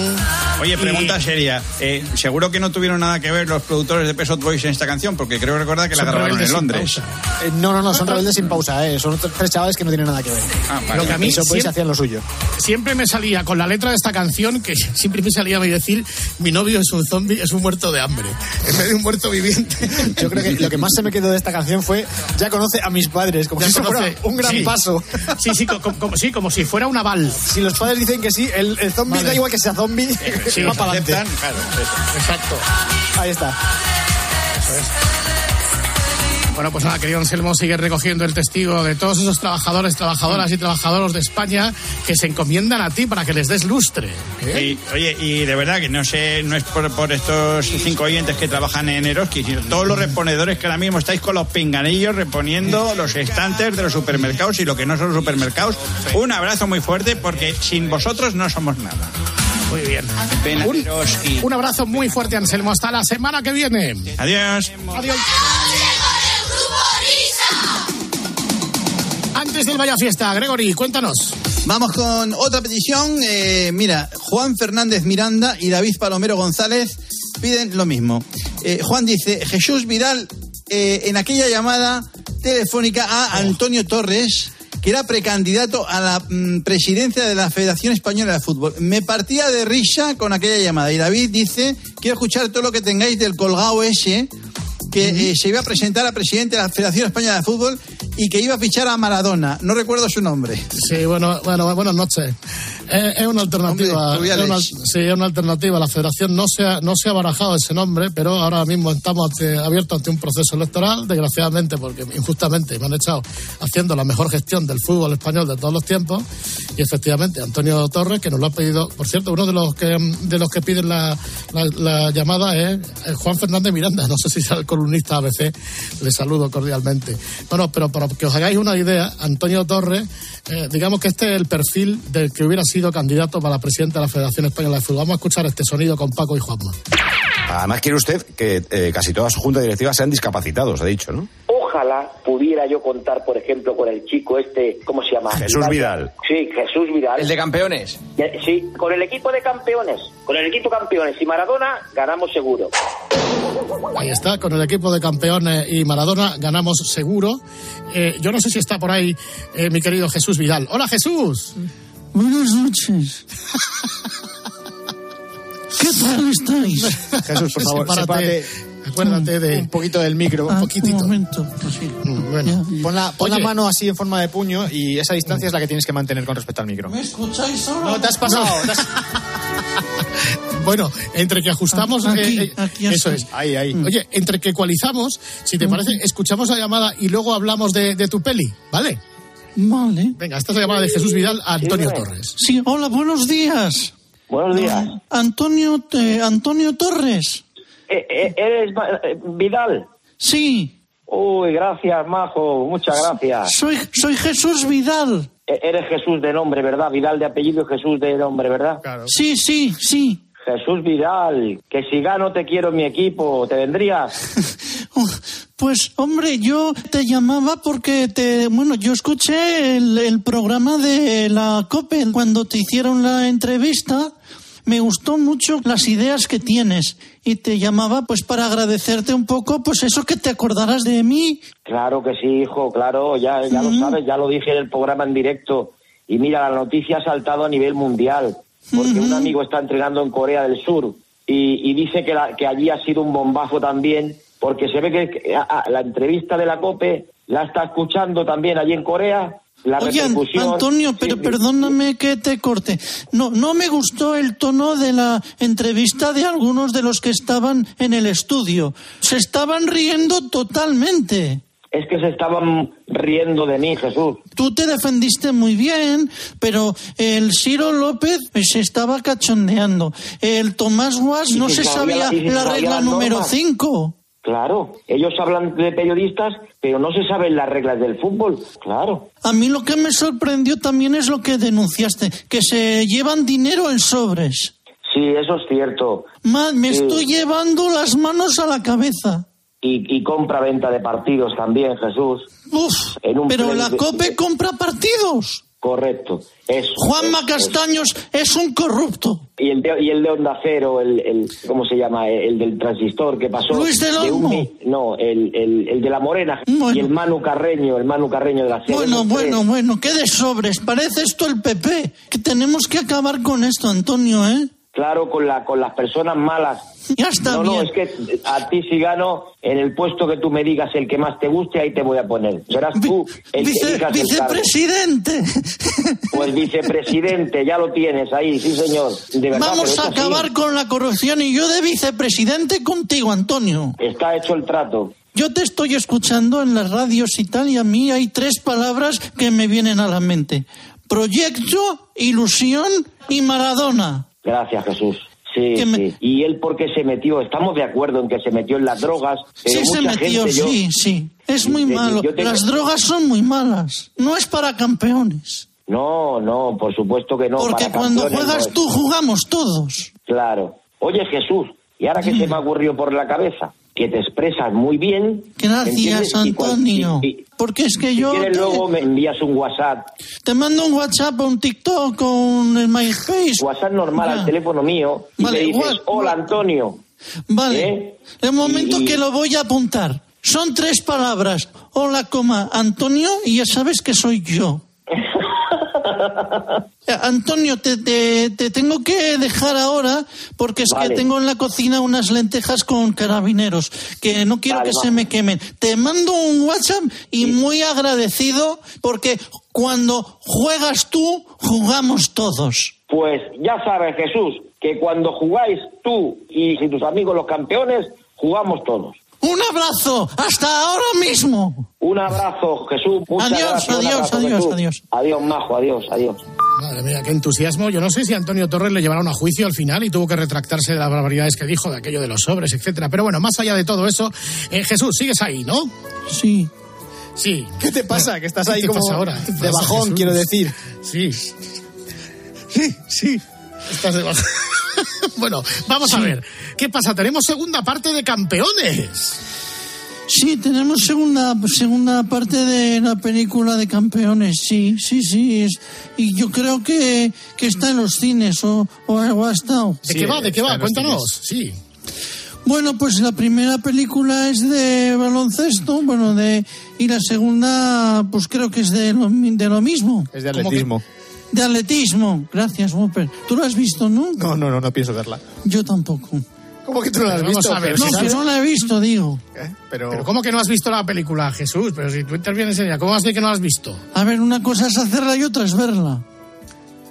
Oye, pregunta Y- seria. Eh, Seguro que no tuvieron nada que ver los productores de Pesot Boys en esta canción, porque creo recordar que la Son grabaron en Londres. Eh, no, no, no, son rebeldes sin pausa, ¿eh? Son otros tres chavales que no tienen nada que ver. Ah, vale. Lo que a mí Pet Shop Boys siempre- hacían lo suyo. Siempre me salía con la letra de esta canción que siempre me salía a mí decir mi novio es un zombie, es un muerto de hambre, en vez de un muerto viviente. Yo creo que lo que más se me quedó de esta canción fue ya conoce a mis padres, como Ya si eso fuera conoce- un gran sí. paso. Sí, sí, co- co- como, sí, como si fuera un aval. Si los padres dicen que sí, el, el zombie Vale. da igual que sea zombie, Sí, va para adelante. Claro, eso. Exacto. Ahí está. Bueno, pues nada, querido Anselmo, sigue recogiendo el testigo de todos esos trabajadores, trabajadoras y trabajadores de España que se encomiendan a ti para que les des lustre. ¿eh? Y, oye, y de verdad que no sé, no es por, por estos cinco oyentes que trabajan en Eroski, sino todos los reponedores que ahora mismo estáis con los pinganillos reponiendo los estantes de los supermercados y lo que no son los supermercados. Un abrazo muy fuerte porque sin vosotros no somos nada. Muy bien. Un, un abrazo muy fuerte, Anselmo. Hasta la semana que viene. Adiós. Adiós. Antes del Vaya Fiesta, Gregory, cuéntanos. Vamos con otra petición. Eh, mira, Juan Fernández Miranda y David Palomero González piden lo mismo. Eh, Juan dice, Jesús Vidal, eh, en aquella llamada telefónica a Antonio Torres, que era precandidato a la mm, presidencia de la Federación Española de Fútbol. Me partía de risa con aquella llamada. Y David dice, quiero escuchar todo lo que tengáis del colgado ese, que eh, se iba a presentar a presidente de la Federación Española de Fútbol y que iba a fichar a Maradona. No recuerdo su nombre. Sí, bueno, bueno, buenas noches. Es una alternativa. Hombre, es una, sí, es una alternativa. La federación no se, ha, no se ha barajado ese nombre, pero ahora mismo estamos ante- abiertos ante un proceso electoral, desgraciadamente, porque injustamente me han echado haciendo la mejor gestión del fútbol español de todos los tiempos. Y efectivamente, Antonio Torres, que nos lo ha pedido, por cierto, uno de los que, de los que piden la, la- la llamada es Juan Fernández Miranda. No sé si será el columnista ABC. Le saludo cordialmente. Bueno, pero para que os hagáis una idea, Antonio Torres, eh, digamos que este es el perfil del que hubiera sido candidato para presidente de la Federación Española de Fútbol. Vamos a escuchar este sonido con Paco y Juanma. Además quiere usted que eh, casi toda su junta directiva sean discapacitados, ha dicho, ¿no? Ojalá pudiera yo contar, por ejemplo, con el chico este, ¿cómo se llama? Jesús Vidal. Sí, Jesús Vidal. El de campeones. Eh, Sí, con el equipo de campeones. Con el equipo campeones y Maradona ganamos seguro. Ahí está, con el equipo de campeones y Maradona ganamos seguro. Eh, yo no sé si está por ahí eh, mi querido Jesús Vidal. Hola Jesús. Buenas noches. ¿Qué tal estáis? Jesús, por favor, Sepárate. sepárate Acuérdate de... un poquito del micro. Ah, un poquitito. Un momento, así. Bueno. Pon la, pon la Oye. mano así en forma de puño y esa distancia es la que tienes que mantener con respecto al micro. ¿Me escucháis ahora? No, te has pasado. te has- Bueno, entre que ajustamos... Aquí, eh, eh, aquí eso es. Ahí, ahí. Oye, entre que ecualizamos, si te parece, escuchamos la llamada y luego hablamos de, de tu peli, ¿vale? Vale. Venga, esta es la llamada de Jesús Vidal a Antonio. Torres. Sí, hola, buenos días. Buenos días. Antonio, eh, Antonio Torres. Eh, eh, ¿Eres eh, Vidal? Sí, Uy, gracias, Majo. Muchas gracias. soy, soy Jesús Vidal. Eh, Eres Jesús de nombre, ¿verdad? Vidal de apellido y Jesús de nombre, ¿verdad? Sí, sí, sí. Jesús Vidal, que si gano te quiero en mi equipo, ¿te vendrías? Pues hombre, yo te llamaba porque te, bueno, yo escuché el, el programa de la COPE cuando te hicieron la entrevista. Me gustó mucho las ideas que tienes y te llamaba pues para agradecerte un poco pues eso que te acordaras de mí. Claro que sí, hijo, claro, ya, ya lo sabes, ya lo dije en el programa en directo. Y mira, la noticia ha saltado a nivel mundial, porque un amigo está entrenando en Corea del Sur y, y dice que, la- que allí ha sido un bombazo también, porque se ve que la entrevista de la COPE la está escuchando también allí en Corea. La Oye. Antonio, pero Sí, perdóname que te corte. No, no me gustó el tono de la entrevista de algunos de los que estaban en el estudio. Se estaban riendo totalmente. Es que se estaban riendo de mí, Jesús. Tú te defendiste muy bien, pero el Ciro López se estaba cachondeando. El Tomás Guas no si se sabía la- si la regla número normas. 5. Claro, ellos hablan de periodistas, pero no se saben las reglas del fútbol. Claro. A mí lo que me sorprendió también es lo que denunciaste, que se llevan dinero en sobres. Sí, eso es cierto. Ma- me Sí. estoy llevando las manos a la cabeza. Y, y compra-venta de partidos también, Jesús. Uf, En un pero la de- COPE compra partidos. Correcto. Eso. Juanma eso, Castaños es un corrupto. Y el, de, y el de Onda Cero, el, el- ¿cómo se llama? El del transistor que pasó. Luis del de un no, el, el, el de la Morena. Y el Manu Carreño, el Manu Carreño de la serie. Bueno, bueno, bueno, qué de sobres. Parece esto el PP. Que tenemos que acabar con esto, Antonio, ¿eh? Claro, con, la, con las personas malas. Ya está no, no, bien. es que a ti si gano, en el puesto que tú me digas el que más te guste, ahí te voy a poner. Serás tú el que Vice- el cargo. vicepresidente. Pues vicepresidente, ya lo tienes ahí, sí señor. De verdad, Vamos a así. acabar con la corrupción y yo de vicepresidente contigo, Antonio. Está hecho el trato. Yo te estoy escuchando en las radios y tal, y a mí hay tres palabras que me vienen a la mente. Proyecto, ilusión y Maradona. Gracias, Jesús. Sí, me- sí. ¿Y él por qué se metió? Estamos de acuerdo en que se metió en las drogas. Sí se mucha metió, gente, yo- sí, sí. Es muy malo. Las drogas son muy malas. No es para campeones. No, no, por supuesto que no. Porque para cuando juegas no tú, jugamos todos. Claro. Oye, Jesús, ¿y ahora qué se me ha ocurrido por la cabeza? Que te expresas muy bien. Gracias, Antonio. y- y- Porque es que si yo quieres te, luego me envías un WhatsApp. te mando un WhatsApp o un TikTok o un el MySpace. WhatsApp normal al teléfono mío y Vale, me dices, hola Antonio. Vale. ¿Eh? De momento y- que lo voy a apuntar. Son tres palabras. Hola, coma, Antonio, y ya sabes que soy yo. Eh, Antonio, te, te- te tengo que dejar ahora porque es Vale. que tengo en la cocina unas lentejas con carabineros que no quiero Vale, que va. se me quemen. Te mando un WhatsApp y muy agradecido porque cuando juegas tú, jugamos todos. Pues ya sabes, Jesús, que cuando jugáis tú y tus amigos los campeones, jugamos todos. Un abrazo, hasta ahora mismo. Un abrazo, Jesús. Muchas Adiós, gracias. Adiós, abrazo, adiós, Jesús. adiós. Adiós, majo, adiós, adiós. Madre mía, qué entusiasmo. Yo no sé si Antonio Torres le llevaron a juicio al final y tuvo que retractarse de las barbaridades que dijo, de aquello de los sobres, etcétera. Pero bueno, más allá de todo eso, eh, Jesús, sigues ahí, ¿no? Sí. Sí. ¿Qué te pasa? Que estás ¿Qué ahí te como pasa ahora? ¿Qué te de pasa, bajón, Jesús? quiero decir. Sí. Sí, sí. Estás de bajón. bueno, vamos a ver. ¿Qué pasa? Tenemos segunda parte de campeones. Sí, tenemos segunda segunda parte de la película de campeones, sí, sí, sí. Es, y yo creo que, que está en los cines o, o, o ha estado. ¿De qué va? ¿De qué va? Cuéntanos. Sí. Bueno, pues la primera película es de baloncesto, bueno, de y la segunda, pues creo que es de lo, de lo mismo. Es de atletismo. De atletismo. Gracias, Whopper. ¿Tú lo has visto, no? No, no, no, no pienso verla. Yo tampoco. ¿Cómo que tú no la has Vamos visto? a ver, No, si que sabes- no la he visto, digo. ¿Eh? Pero, Pero ¿cómo que no has visto la película, Jesús? Pero si tú intervienes en ella, ¿cómo vas a decir que no la has visto? A ver, una cosa es hacerla y otra es verla.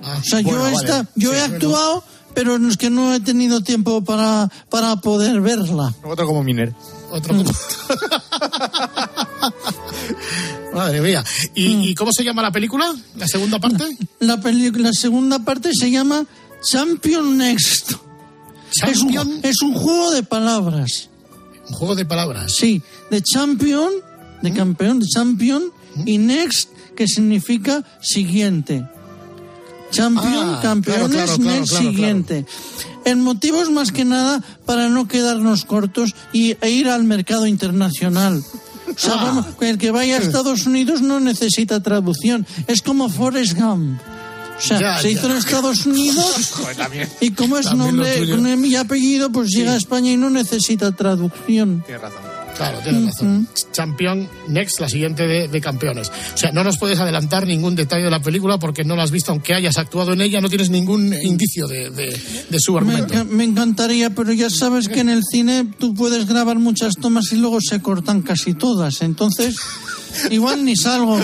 Ah, O sea, bueno, yo, vale. esta, yo Sí, he actuado, pero no es que no he tenido tiempo para, para poder verla. otro como Miner. Otro punto. Madre mía. ¿Y, y cómo se llama la película? ¿La segunda parte? La, peli- la segunda parte se llama Champion Next. Es un, Champion. es un juego de palabras. Un juego de palabras. Sí, de champion, de campeón, de champion, y next, que significa siguiente. Champion, Ah, campeones, claro, claro, claro, next, claro, siguiente. El motivo es más que nada para no quedarnos cortos y, e ir al mercado internacional. Ah. vamos, el que vaya a Estados Unidos no necesita traducción. Es como Forrest Gump. O sea, Ya, se ya. hizo en Estados Unidos Joder, también. y como es nombre mi apellido, pues llega a España y no necesita traducción. Tienes razón. Claro, tienes razón. Champion Next, la siguiente de, de campeones. O sea, no nos puedes adelantar ningún detalle de la película porque no la has visto, aunque hayas actuado en ella, no tienes ningún indicio de, de- de su Me, argumento. me encantaría, pero ya sabes que en el cine tú puedes grabar muchas tomas y luego se cortan casi todas. Entonces, igual ni salgo.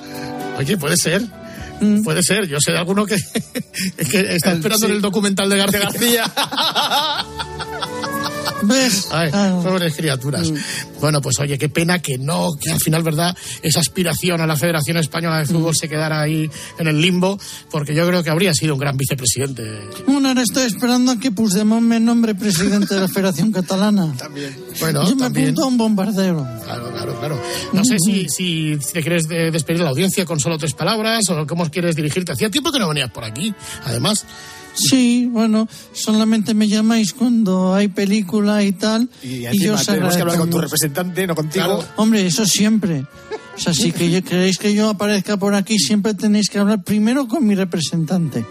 Oye, puede ser. Mm. Puede ser. Yo sé de alguno que, que está esperando en el documental de García. ¿Ves? Ay, Claro. pobres criaturas. Bueno, pues oye, qué pena que no, que al final, ¿verdad? Esa aspiración a la Federación Española de Fútbol se quedara ahí en el limbo, porque yo creo que habría sido un gran vicepresidente. Bueno, ahora estoy esperando a que Puigdemont me nombre presidente de la Federación Catalana. También. Bueno, Yo me también. apunto a un bombardero. Claro, claro, claro. No sé si, si te quieres de- despedir de la audiencia con solo tres palabras o cómo quieres dirigirte. Hacía tiempo que no venías por aquí, además. Sí, bueno, solamente me llamáis cuando hay película y tal. Y yo encima os tenemos que hablar con tu representante, no contigo. Claro. Hombre, eso siempre. O sea, si que yo- queréis que yo aparezca por aquí, siempre tenéis que hablar primero con mi representante.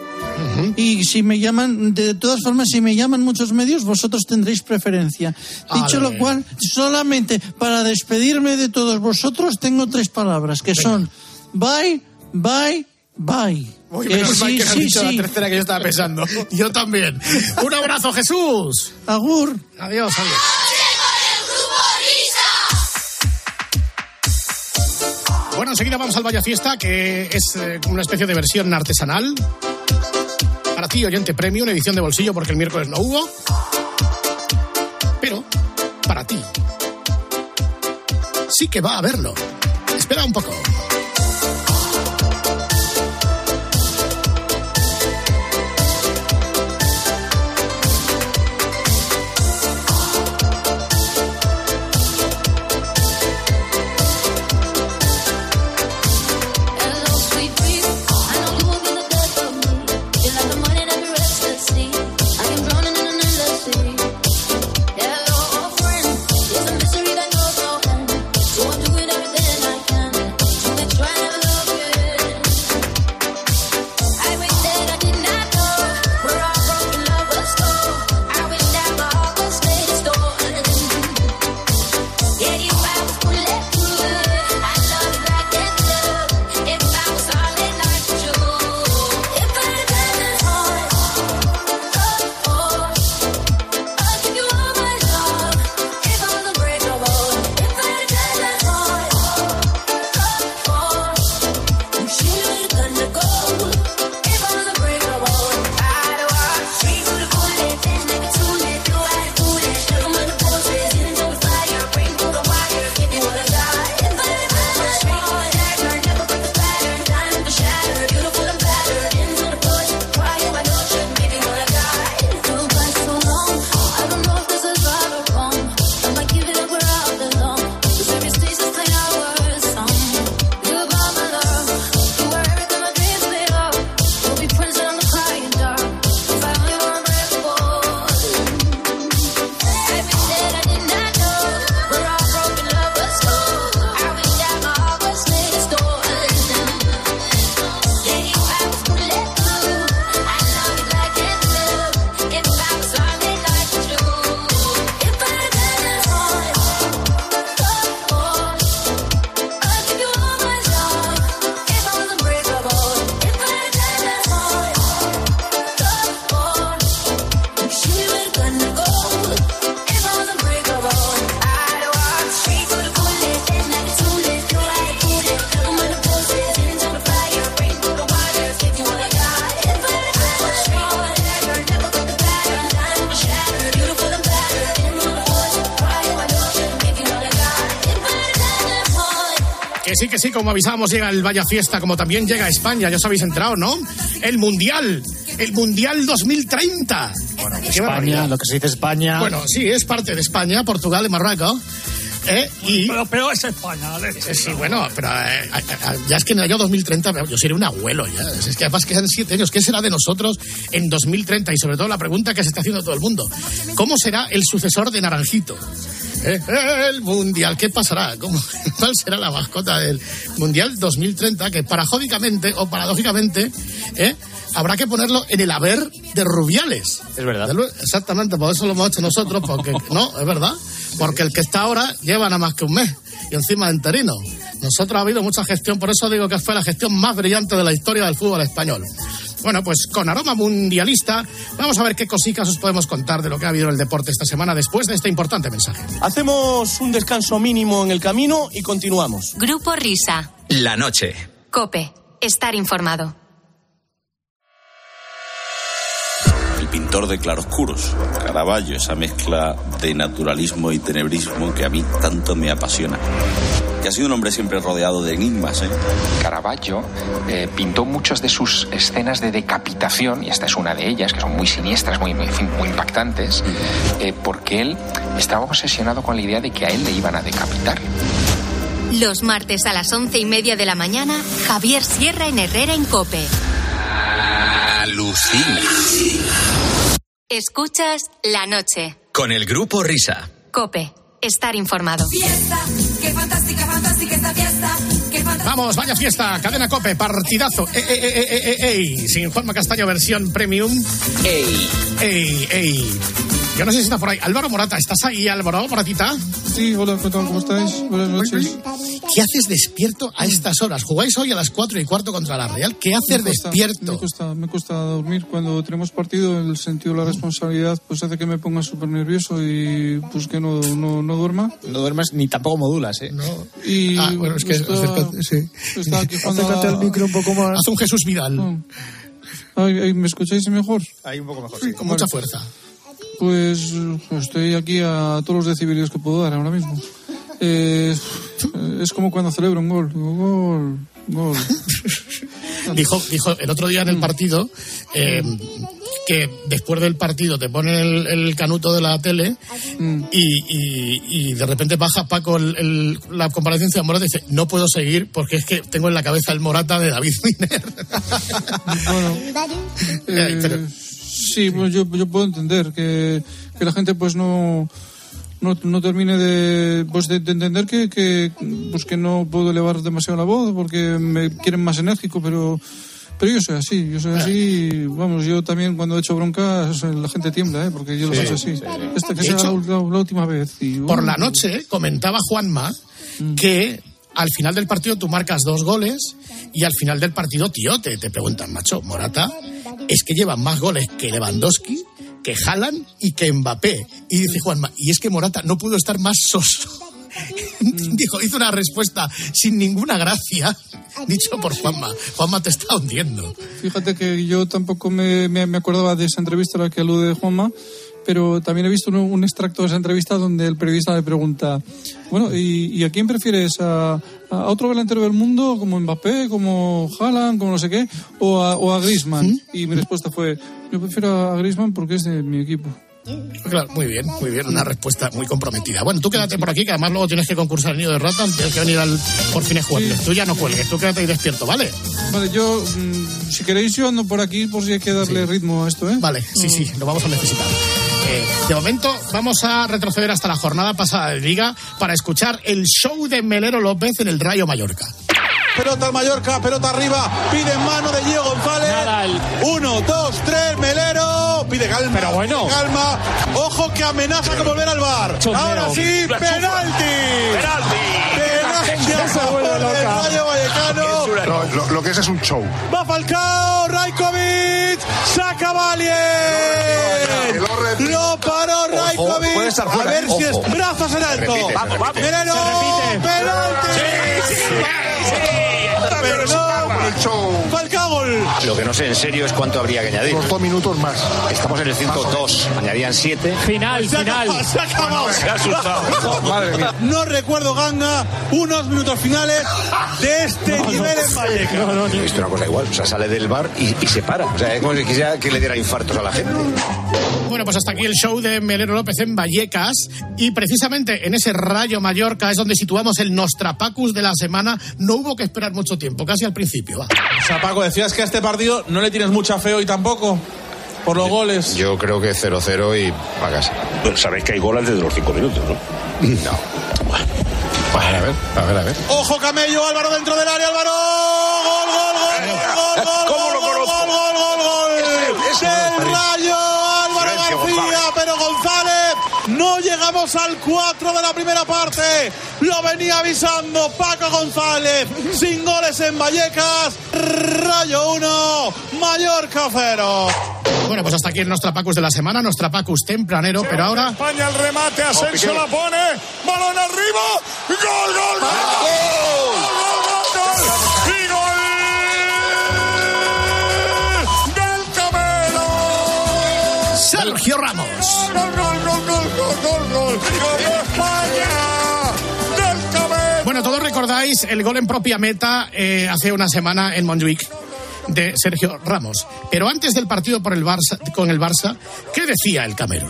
Y si me llaman, de todas formas, si me llaman muchos medios, vosotros tendréis preferencia. Dicho lo cual, solamente para despedirme de todos vosotros, tengo tres palabras, que son bye, bye, bye. Uy, Que menos mal sí, que no has sí, dicho sí. la tercera que yo estaba pensando. Yo también. Un abrazo, Jesús. Agur. Adiós, adiós. Bueno, enseguida vamos al Vaya Fiesta, que es eh, una especie de versión artesanal. Para ti, oyente premio, una edición de bolsillo porque el miércoles no hubo. Pero, para ti, sí que va a haberlo. Espera un poco. Como avisábamos, llega el Vaya Fiesta, como también llega a España, ya os habéis enterado, ¿no? El Mundial, el Mundial 2030. Bueno, España, lo que se dice España. Bueno, sí, es parte de España, Portugal y Marruecos. ¿eh? Y, Pero, pero es España, Alex. Eh, Sí, bueno, pero eh, ya es que en el año 2030 yo seré un abuelo ya. Es que además quedan siete años. ¿Qué será de nosotros en 2030? Y sobre todo la pregunta que se está haciendo todo el mundo. ¿Cómo será el sucesor de Naranjito? El Mundial, ¿qué pasará? ¿Cómo, ¿Cuál será la mascota del Mundial 2030? Que parajódicamente o paradójicamente eh, habrá que ponerlo en el haber de Rubiales. Es verdad. Exactamente, por eso lo hemos hecho nosotros, porque no, es verdad. Porque el que está ahora lleva nada más que un mes y encima de interino. Nosotros ha habido mucha gestión, por eso digo que fue la gestión más brillante de la historia del fútbol español. Bueno, pues con aroma mundialista, vamos a ver qué cositas os podemos contar de lo que ha habido en el deporte esta semana después de este importante mensaje. Hacemos un descanso mínimo en el camino y continuamos. Grupo Risa. La noche. Cope. Estar informado. Pintor de claroscuros, Caravaggio, esa mezcla de naturalismo y tenebrismo que a mí tanto me apasiona. Que ha sido un hombre siempre rodeado de enigmas, ¿eh? Caravaggio eh, pintó muchas de sus escenas de decapitación, y esta es una de ellas, que son muy siniestras, muy, muy, impactantes, eh, porque él estaba obsesionado con la idea de que a él le iban a decapitar. Los martes a las once y media de la mañana, Javier Sierra en Herrera en Cope. Alucina. Escuchas la noche. Con el grupo Risa. Cope. Estar informado. Qué fantástica, fantástica esta fiesta. Qué fantástica. Vamos, vaya fiesta, cadena cope, partidazo. Eh, eh, eh, eh, ey, sin Juanma Castaño versión premium. Ey, ey, ey. Yo no sé si está por ahí. Álvaro Morata, ¿estás ahí, Álvaro Moratita? Sí, hola, ¿qué tal? ¿Cómo estáis? Buenas noches. ¿Qué haces despierto a estas horas? Jugáis hoy a las cuatro y cuarto contra la Real. ¿Qué hacer Me cuesta- despierto? Me cuesta, me cuesta dormir. Cuando tenemos partido, el sentido de la responsabilidad pues hace que me ponga súper nervioso y pues que no, no, no duerma. No duermas ni tampoco modulas, ¿eh? Y Ah, bueno, es que está- acércate, sí. está aquí Acércate al micro un poco más. Haz un Jesús Vidal. Ay, ay, ¿Me escucháis mejor? Ahí un poco mejor. Sí, con mucha fuerza. Pues eh, estoy aquí a todos los decibelios que puedo dar ahora mismo. Eh, es como cuando celebro un gol. Gol, gol. Dijo, dijo el otro día en el partido eh, que después del partido te ponen el, el canuto de la tele y, y- y de repente baja Paco el- el- la comparecencia de Morata y dice no puedo seguir porque es que tengo en la cabeza el Morata de David Miner. Eh, pero- sí, pues yo, yo puedo entender que, que la gente pues no, no, no termine de, pues de, de entender que, que, pues que no puedo elevar demasiado la voz porque me quieren más enérgico, pero, pero yo soy así, yo soy así, vamos, yo también cuando he hecho broncas la gente tiembla, ¿eh? porque yo lo he hecho así. sí. Esta que De sea hecho, la, última vez. y, Por bueno, la noche comentaba Juanma Mm. que al final del partido tú marcas dos goles y al final del partido, tío, te, te preguntan, macho, Morata, es que llevan más goles que Lewandowski, que Haaland y que Mbappé. Y dice Juanma, y es que Morata no pudo estar más soso. Dijo, hizo una respuesta sin ninguna gracia, dicho por Juanma. Juanma te está hundiendo. Fíjate que yo tampoco me, me, me acordaba de esa entrevista a la que alude Juanma, pero también he visto un, un extracto de esa entrevista donde el periodista le pregunta, bueno, ¿y, y a quién prefieres? ¿A, a otro delantero del mundo como Mbappé, como Haaland, como no sé qué, o a, o a Griezmann? Y mi respuesta fue, yo prefiero a Griezmann porque es de mi equipo. Claro, muy bien, muy bien, una respuesta muy comprometida. Bueno, tú quédate por aquí, que además luego tienes que concursar el nido de rata, tienes que venir al por fines jueves. Tú ya no cuelgues, tú quédate ahí despierto, ¿vale? Vale, yo, mm, si queréis, yo ando por aquí por si hay que darle ritmo a esto, ¿eh? Vale, sí, sí, lo vamos a necesitar. Eh, de momento vamos a retroceder hasta la jornada pasada de Liga para escuchar el show de Melero López en el Rayo Mallorca. Pelota al Mallorca, pelota arriba, pide mano de Diego González. Uno, dos, tres, Melero. Pide calma. Pero bueno. Calma. Ojo que amenaza con volver al bar. Ahora sí. Penalti. Penalti lo, lo que es es un show. Va Falcao, Raikovic, saca Valien. Lo paró Raikovic. puede estar a ver si ojo. es brazos en alto. Repite, Vamos, repite. Melero, No. Gol. Lo que no sé en serio es cuánto habría que añadir. Dos minutos más. Estamos en el 102. Añadían 7. Final, Se ha final. se ha acabado. Se ha asustado. Madre mía. No recuerdo, Ganga, unos minutos finales de este nivel en Vallecas. He visto una cosa igual. O sea, sale del bar y, y se para. O sea, es como si quisiera que le diera infartos a la gente. Bueno, pues hasta aquí el show de Melero López en Vallecas. Y precisamente en ese rayo Mallorca es donde situamos el Nostrapacus de la semana. No hubo que esperar mucho tiempo, casi al principio. va. O sea, Paco, decías que a este partido no le tienes mucha fe hoy tampoco. Por los goles. Yo creo que 0-0 y para casa. Sabéis que hay gol antes de los cinco minutos, ¿no? No. Bueno, a ver, a ver, a ver. Ojo Camello, Álvaro dentro del área, Álvaro. Gol, gol, gol, gol, gol, ¿Cómo lo gol, conozco? gol, gol, gol, gol. Del me Rayo, Álvaro García, González. pero González. No llegamos al 4 de la primera parte. Lo venía avisando Paco González. Sin goles en Vallecas. Rayo 1, Mallorca 0. Bueno, pues hasta aquí el Nostrapacus de la semana, Nostrapacus tempranero, pero ahora España el remate, Asensio la pone, balón arriba, gol, gol, gol, gol, Ramos. Gol, gol, gol, gol, gol, gol, gol, gol de España, del Camelo. Bueno, todos recordáis el gol en propia meta eh, hace una semana en Montjuic de Sergio Ramos. Pero antes del partido por el Barça, con el Barça, ¿qué decía el Camero?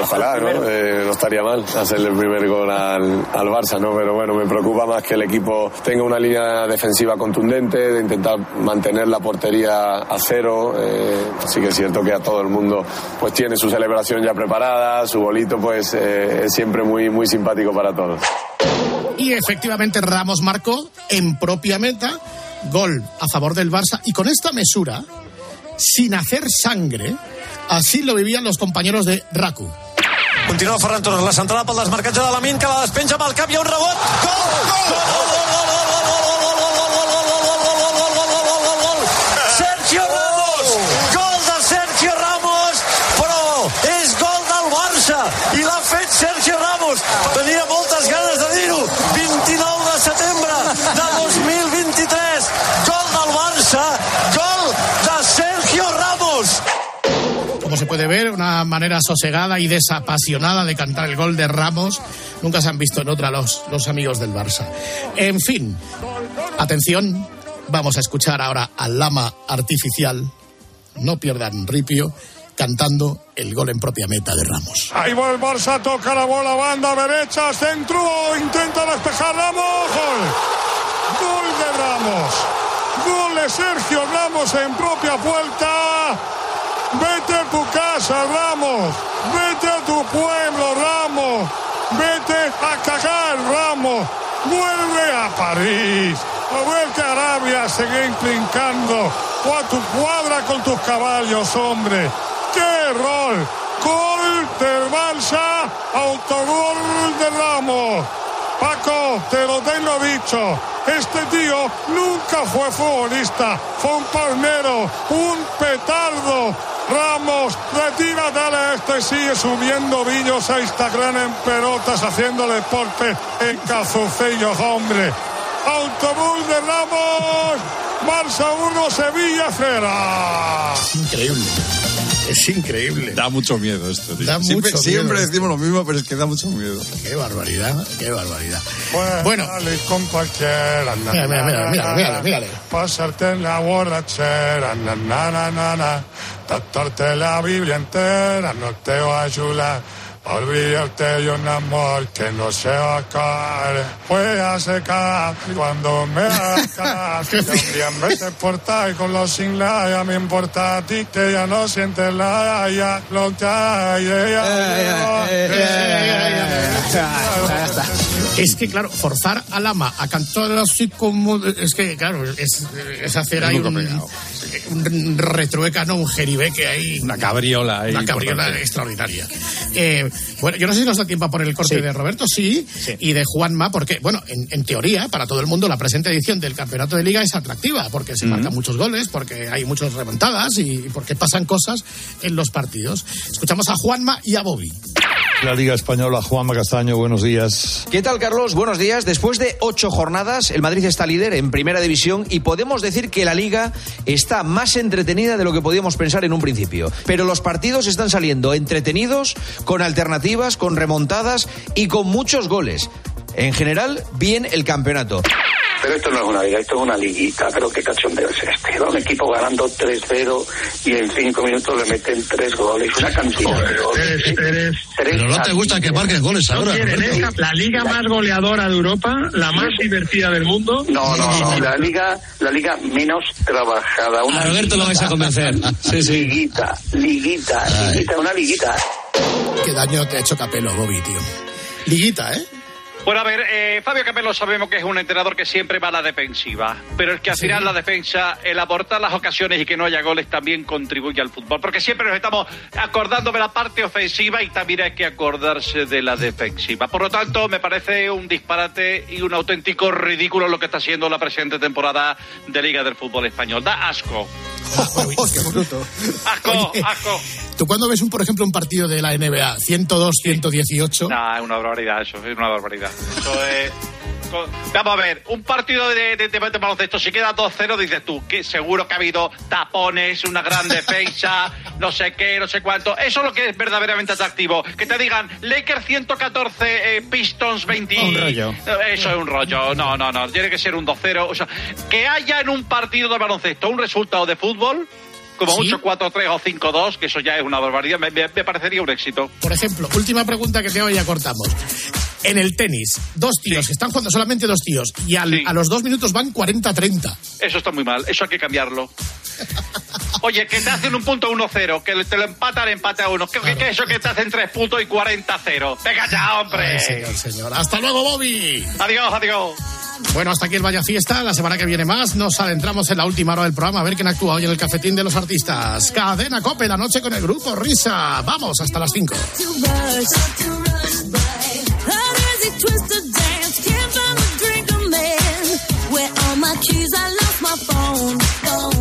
Ojalá, ¿no? Eh, no estaría mal hacer el primer gol al, al Barça, ¿no? Pero bueno, me preocupa más que el equipo tenga una línea defensiva contundente, de intentar mantener la portería a cero. Eh, sí que es cierto que a todo el mundo pues tiene su celebración ya preparada, su bolito pues eh, es siempre muy, muy simpático para todos. Y efectivamente Ramos marcó en propia meta gol a favor del Barça y con esta mesura, sin hacer sangre, así lo vivían los compañeros de Raku. Continua Ferran Torres, la centrada pel desmarcatge de la Min, que la despenja amb el cap, hi ha un rebot. Gol! Gol! Gol és gol del Barça i l'ha fet Ramos. Tenia moltes ganes puede ver, una manera sosegada y desapasionada de cantar el gol de Ramos. Nunca se han visto en otra los, los amigos del Barça. En fin, atención, vamos a escuchar ahora al lama artificial, no pierdan ripio, cantando el gol en propia meta de Ramos. Ahí va el Barça, toca la bola, banda derecha, centro, intenta despejar Ramos, gol. Gol de Ramos. Gol de Sergio Ramos en propia puerta. Vete a Ramos. Vete a tu pueblo, Ramos. Vete a cagar, Ramos. Vuelve a París. O vete a Arabia a seguir trincando. O a tu cuadra con tus caballos, hombre. ¡Qué rol! Gol del Barça, autogol de Ramos. Te lo tengo dicho. Este tío nunca fue futbolista, fue un palmero, un petardo. Ramos, retírate a este, sigue subiendo villos a Instagram en pelotas, haciendo deporte en calzoncillos, hombre. Autobús de Ramos, Barça 1, Sevilla 0. Es increíble. Es increíble. Da mucho miedo esto, tío. Da siempre mucho siempre miedo. decimos lo mismo, pero es que da mucho miedo. Qué barbaridad, qué barbaridad. Bueno, Bueno. con cualquiera. na, Mira, mira, mira, mírale, mírale. Pasarte en la borrachera, na, na, na, na, na. Tatuarte la Biblia entera no te va a ayudar. Olvídate de un amor que no se va a acabar. Voy a secar cuando me hagas. También vete por y con los sin la ya me importa a ti que ya no sientes la ya lo que hay. Es que, claro, forzar a Lama a cantar así como. Es que, claro, es, es hacer Es ahí un, un retruécano, un jeribeque ahí. Una cabriola ahí Una cabriola importante. extraordinaria. Eh, bueno, yo no sé si nos da tiempo a poner el corte Sí. de Roberto, sí, y de Juanma, porque, bueno, en, en teoría, para todo el mundo, la presente edición del Campeonato de Liga es atractiva, porque se marcan muchos goles, porque hay muchas remontadas y porque pasan cosas en los partidos. Escuchamos a Juanma y a Bobby. La Liga Española, Juanma Castaño, buenos días. ¿Qué tal, Carlos? Buenos días. Después de ocho jornadas, el Madrid está líder en primera división y podemos decir que la liga está más entretenida de lo que podíamos pensar en un principio. Pero los partidos están saliendo entretenidos, con alternativas, con remontadas y con muchos goles. En general, bien el campeonato. Pero esto no es una liga, esto es una liguita. Pero qué cachondeo es este. Va un equipo ganando 3-0 y en 5 minutos le meten 3 goles. Una cantidad de goles. Pero no te gusta que marquen goles ahora. esta- La liga más goleadora de Europa, la más divertida del mundo. No, no, no. La liga, la liga menos trabajada. Una A Roberto lo vais a convencer. Sí, sí. Liguita, liguita, liguita, una liguita. Qué daño te ha hecho Capelo, Bobby, tío. Liguita, ¿eh? Bueno, a ver, eh, Fabio Capello sabemos que es un entrenador que siempre va a la defensiva, pero es que al final la defensa, el abortar las ocasiones y que no haya goles también contribuye al fútbol, porque siempre nos estamos acordando de la parte ofensiva y también hay que acordarse de la defensiva. Por lo tanto, me parece un disparate y un auténtico ridículo lo que está haciendo la presente temporada de Liga del Fútbol Español. Da asco. Qué bruto. Asco, Oye, asco. ¿Tú cuando ves, un, por ejemplo, un partido de la NBA 102-118? No, es una barbaridad eso, es una barbaridad. Eso es... Vamos a ver, un partido de, de, de- de baloncesto, si queda 2-0, dices tú, que seguro que ha habido tapones, una gran defensa, no sé qué, no sé cuánto. Eso es lo que es verdaderamente atractivo. Que te digan, Lakers 114, eh, Pistons 20. Un rollo. Eh, Eso es un rollo. No, no, no. Tiene que ser un 2-0. O sea, que haya en un partido de baloncesto un resultado de fútbol. Como ¿Sí? mucho 4-3 o 5-2, que eso ya es una barbaridad, me, me- me parecería un éxito. Por ejemplo, última pregunta que tengo y ya cortamos. En el tenis, dos tíos, que están jugando solamente dos tíos, y al- a los dos minutos van 40-30. Eso está muy mal, eso hay que cambiarlo. Oye, que te hacen un punto 1-0, que te lo empatan empate a uno. ¿Qué, qué es eso que te hacen tres puntos y 40-0? Venga ya, hombre. Ay, señor, señor. Hasta luego, Bobby. Adiós, adiós. Bueno, hasta aquí el Vaya Fiesta. La semana que viene más nos adentramos en la última hora del programa a ver quién actúa hoy en el cafetín de los artistas. Cadena Cope, la noche con el grupo Risa. Vamos, hasta las 5. My keys? I lost my phone. phone.